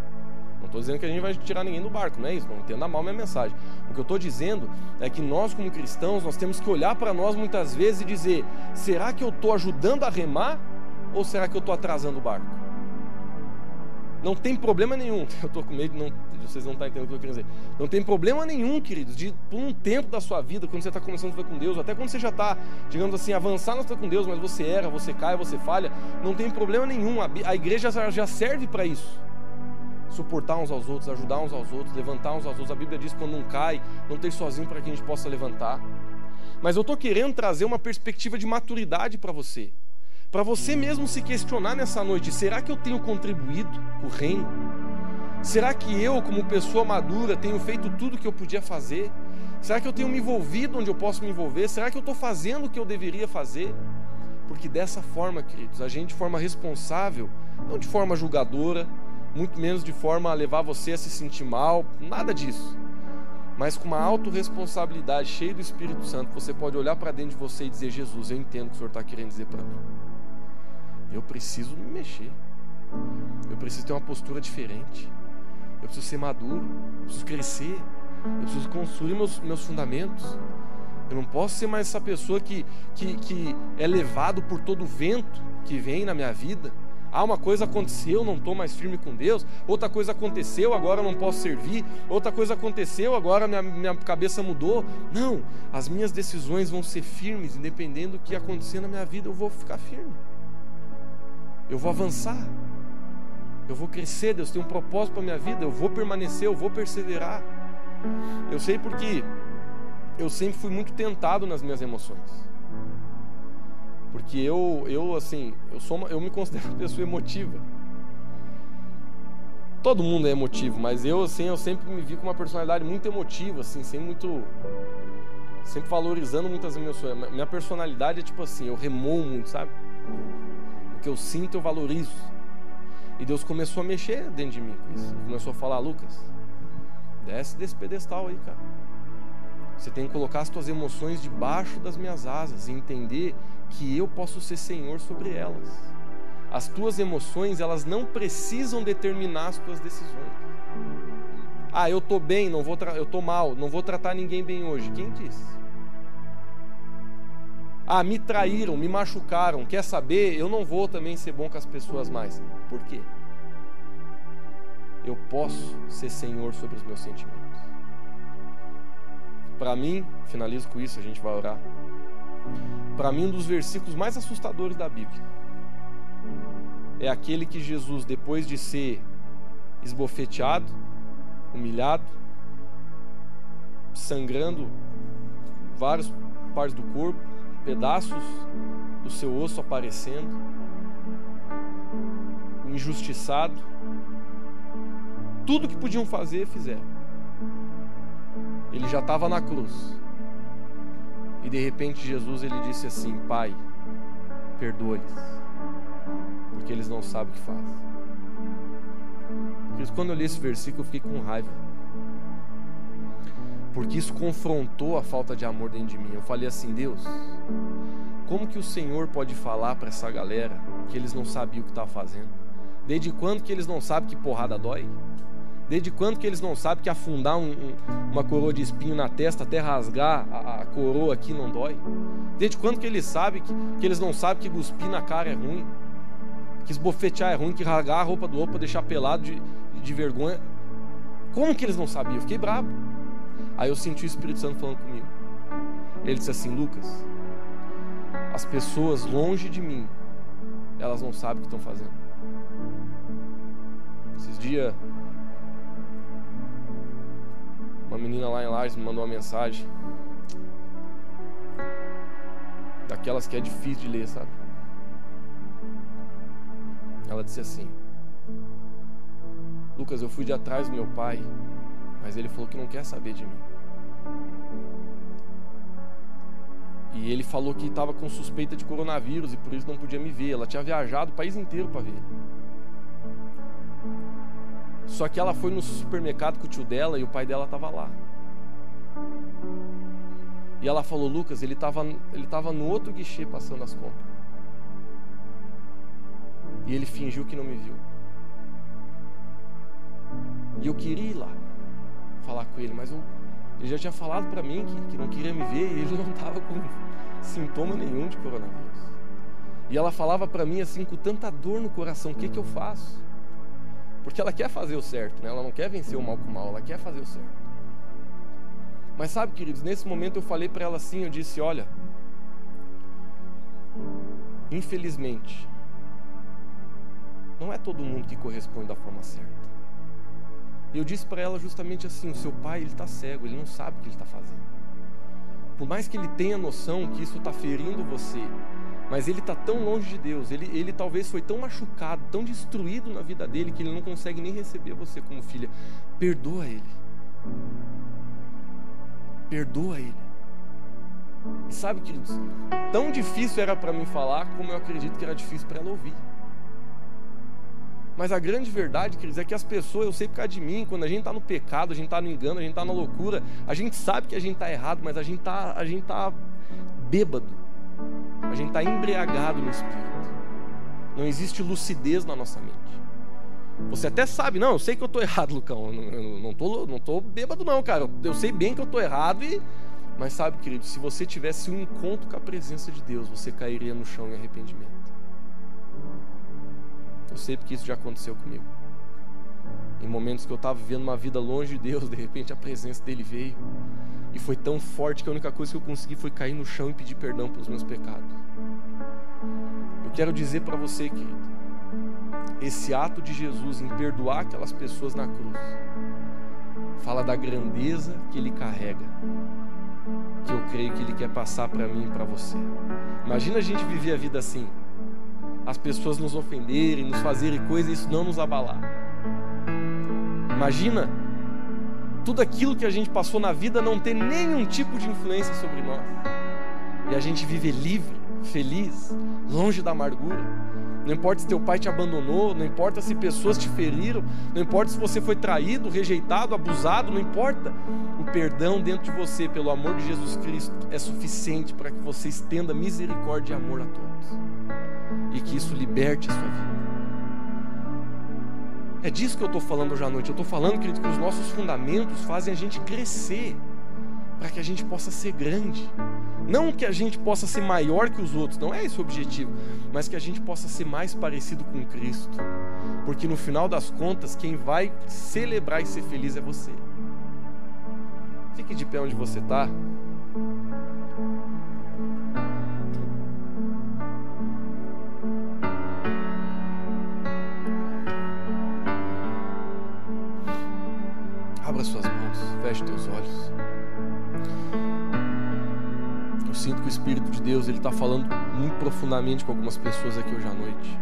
Não estou dizendo que a gente vai tirar ninguém do barco, não é isso? Não entenda mal minha mensagem. O que eu estou dizendo é que nós, como cristãos, nós temos que olhar para nós muitas vezes e dizer: será que eu estou ajudando a remar ou será que eu estou atrasando o barco? Não tem problema nenhum. Eu estou com medo, não, vocês não estão entendendo o que eu quero dizer. Não tem problema nenhum, queridos, de por um tempo da sua vida, quando você está começando a viver com Deus, até quando você já está, digamos assim, avançando na com Deus, mas você erra, você cai, você falha, não tem problema nenhum. A, a igreja já serve para isso. Suportar uns aos outros, ajudar uns aos outros, levantar uns aos outros. A Bíblia diz que quando um cai, não ter sozinho para que a gente possa levantar. Mas eu estou querendo trazer uma perspectiva de maturidade para você para você mesmo se questionar nessa noite: será que eu tenho contribuído com o reino? Será que eu, como pessoa madura, tenho feito tudo o que eu podia fazer? Será que eu tenho me envolvido onde eu posso me envolver? Será que eu estou fazendo o que eu deveria fazer? Porque dessa forma, queridos, a gente de forma responsável, não de forma julgadora, muito menos de forma a levar você a se sentir mal, nada disso. Mas com uma autorresponsabilidade cheia do Espírito Santo, você pode olhar para dentro de você e dizer: Jesus, eu entendo o que o Senhor está querendo dizer para mim. Eu preciso me mexer. Eu preciso ter uma postura diferente. Eu preciso ser maduro. Eu preciso crescer. Eu preciso construir meus, meus fundamentos. Eu não posso ser mais essa pessoa que, que, que é levado por todo o vento que vem na minha vida. Ah, uma coisa aconteceu, não estou mais firme com Deus. Outra coisa aconteceu, agora não posso servir. Outra coisa aconteceu, agora minha, minha cabeça mudou. Não, as minhas decisões vão ser firmes, independendo do que acontecer na minha vida, eu vou ficar firme eu vou avançar, eu vou crescer. Deus tem um propósito para minha vida, eu vou permanecer, eu vou perseverar. Eu sei porque eu sempre fui muito tentado nas minhas emoções. Porque eu, eu assim, eu sou uma, eu me considero uma pessoa emotiva. Todo mundo é emotivo, mas eu assim, eu sempre me vi com uma personalidade muito emotiva, assim, sempre muito sempre valorizando muitas emoções. Minha personalidade é tipo assim, eu remoo muito, sabe? que eu sinto, eu valorizo. E Deus começou a mexer dentro de mim com isso. Ele começou a falar, Lucas, desce desse pedestal aí, cara. Você tem que colocar as tuas emoções debaixo das minhas asas e entender que eu posso ser Senhor sobre elas. As tuas emoções, elas não precisam determinar as tuas decisões. Ah, eu tô bem, não vou eu tô mal, não vou tratar ninguém bem hoje. Quem disse? Ah, me traíram, me machucaram. Quer saber? Eu não vou também ser bom com as pessoas mais. Por quê? Eu posso ser senhor sobre os meus sentimentos. Para mim, finalizo com isso, a gente vai orar. Para mim, um dos versículos mais assustadores da Bíblia é aquele que Jesus, depois de ser esbofeteado, humilhado, sangrando várias partes do corpo, pedaços do seu osso aparecendo, o injustiçado, tudo que podiam fazer, fizeram. Ele já estava na cruz. E de repente Jesus ele disse assim: Pai, perdoa-lhes, porque eles não sabem o que fazem. Quando eu li esse versículo, eu fiquei com raiva porque isso confrontou a falta de amor dentro de mim. Eu falei assim: Deus, como que o Senhor pode falar para essa galera que eles não sabiam o que estavam fazendo? Desde quando que eles não sabem que porrada dói? Desde quando que eles não sabem que afundar um, um, uma coroa de espinho na testa até rasgar a, a, coroa aqui não dói? Desde quando que eles sabem que, que eles não sabem que cuspir na cara é ruim? Que esbofetear é ruim, que rasgar a roupa do outro para deixar pelado de, de vergonha. Como que eles não sabiam? Eu fiquei bravo. Aí eu senti o Espírito Santo falando comigo. Ele disse assim: Lucas, as pessoas longe de mim, elas não sabem o que estão fazendo. Esses dias, uma menina lá em Lages me mandou uma mensagem. Daquelas que é difícil de ler, sabe? Ela disse assim: Lucas, eu fui de atrás do meu pai, mas ele falou que não quer saber de mim. E ele falou que estava com suspeita de coronavírus e por isso não podia me ver. Ela tinha viajado o país inteiro para ver. Só que ela foi no supermercado com o tio dela e o pai dela estava lá. E ela falou: Lucas, ele estava ele tava no outro guichê passando as compras. E ele fingiu que não me viu. E eu queria ir lá falar com ele, mas eu, ele já tinha falado para mim que, que não queria me ver e ele não estava com sintoma nenhum de coronavírus. E ela falava para mim assim com tanta dor no coração: o que, que eu faço? Porque ela quer fazer o certo, né? ela não quer vencer o mal com o mal, ela quer fazer o certo. Mas sabe, queridos, nesse momento eu falei para ela assim: eu disse, olha, infelizmente, não é todo mundo que corresponde da forma certa. E eu disse para ela justamente assim: o seu pai ele está cego, ele não sabe o que ele está fazendo. Por mais que ele tenha noção que isso está ferindo você, mas ele está tão longe de Deus, ele, ele talvez foi tão machucado, tão destruído na vida dele que ele não consegue nem receber você como filha. Perdoa ele. Perdoa ele. E sabe, queridos, tão difícil era para mim falar, como eu acredito que era difícil para ela ouvir. Mas a grande verdade, queridos, é que as pessoas, eu sei por causa de mim, quando a gente está no pecado, a gente está no engano, a gente está na loucura, a gente sabe que a gente está errado, mas a gente está tá bêbado. A gente está embriagado no espírito. Não existe lucidez na nossa mente. Você até sabe, não, eu sei que eu estou errado, Lucão. Eu não, estou não tô bêbado, não, cara. Eu sei bem que eu estou errado e. Mas sabe, querido, se você tivesse um encontro com a presença de Deus, você cairia no chão em arrependimento. Eu sei porque isso já aconteceu comigo. Em momentos que eu estava vivendo uma vida longe de Deus, de repente a presença dele veio. E foi tão forte que a única coisa que eu consegui foi cair no chão e pedir perdão pelos meus pecados. Eu quero dizer para você, querido, esse ato de Jesus em perdoar aquelas pessoas na cruz, fala da grandeza que ele carrega, que eu creio que ele quer passar para mim e para você. Imagina a gente viver a vida assim as pessoas nos ofenderem, nos fazerem coisas isso não nos abalar. Imagina tudo aquilo que a gente passou na vida não ter nenhum tipo de influência sobre nós. E a gente vive livre, feliz, longe da amargura. Não importa se teu pai te abandonou, não importa se pessoas te feriram, não importa se você foi traído, rejeitado, abusado, não importa. O perdão dentro de você, pelo amor de Jesus Cristo, é suficiente para que você estenda misericórdia e amor a todos e que isso liberte a sua vida. É disso que eu estou falando hoje à noite. Eu estou falando, querido, que os nossos fundamentos fazem a gente crescer para que a gente possa ser grande. Não que a gente possa ser maior que os outros, não é esse o objetivo, mas que a gente possa ser mais parecido com Cristo. Porque no final das contas, quem vai celebrar e ser feliz é você. Fique de pé onde você está. Abra suas mãos, feche teus olhos. Sinto que o Espírito de Deus ele está falando muito profundamente com algumas pessoas aqui hoje à noite.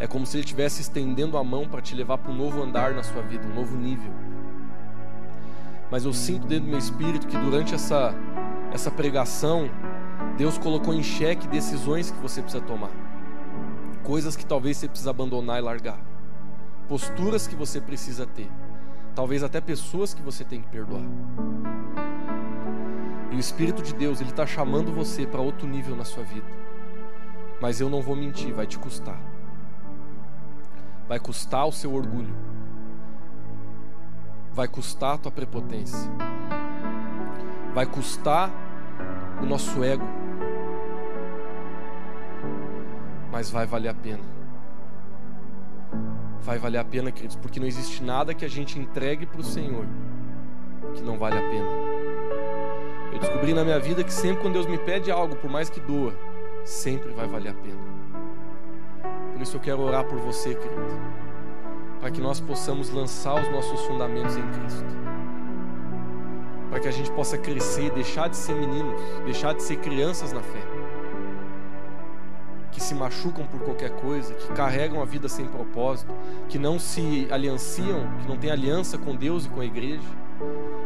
É como se ele estivesse estendendo a mão para te levar para um novo andar na sua vida, um novo nível. Mas eu sinto dentro do meu espírito que durante essa, essa pregação, Deus colocou em xeque decisões que você precisa tomar, coisas que talvez você precisa abandonar e largar, posturas que você precisa ter talvez até pessoas que você tem que perdoar. E o Espírito de Deus, ele está chamando você para outro nível na sua vida. Mas eu não vou mentir, vai te custar. Vai custar o seu orgulho. Vai custar a tua prepotência. Vai custar o nosso ego. Mas vai valer a pena vai valer a pena, queridos, porque não existe nada que a gente entregue para o Senhor que não vale a pena. Eu descobri na minha vida que sempre quando Deus me pede algo, por mais que doa, sempre vai valer a pena. Por isso eu quero orar por você, querido, para que nós possamos lançar os nossos fundamentos em Cristo. Para que a gente possa crescer, deixar de ser meninos, deixar de ser crianças na fé que se machucam por qualquer coisa, que carregam a vida sem propósito, que não se alianciam, que não têm aliança com Deus e com a igreja,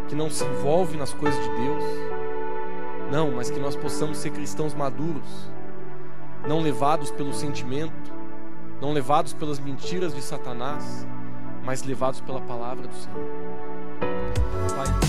que não se envolvem nas coisas de Deus. Não, mas que nós possamos ser cristãos maduros, não levados pelo sentimento, não levados pelas mentiras de Satanás, mas levados pela palavra do Senhor.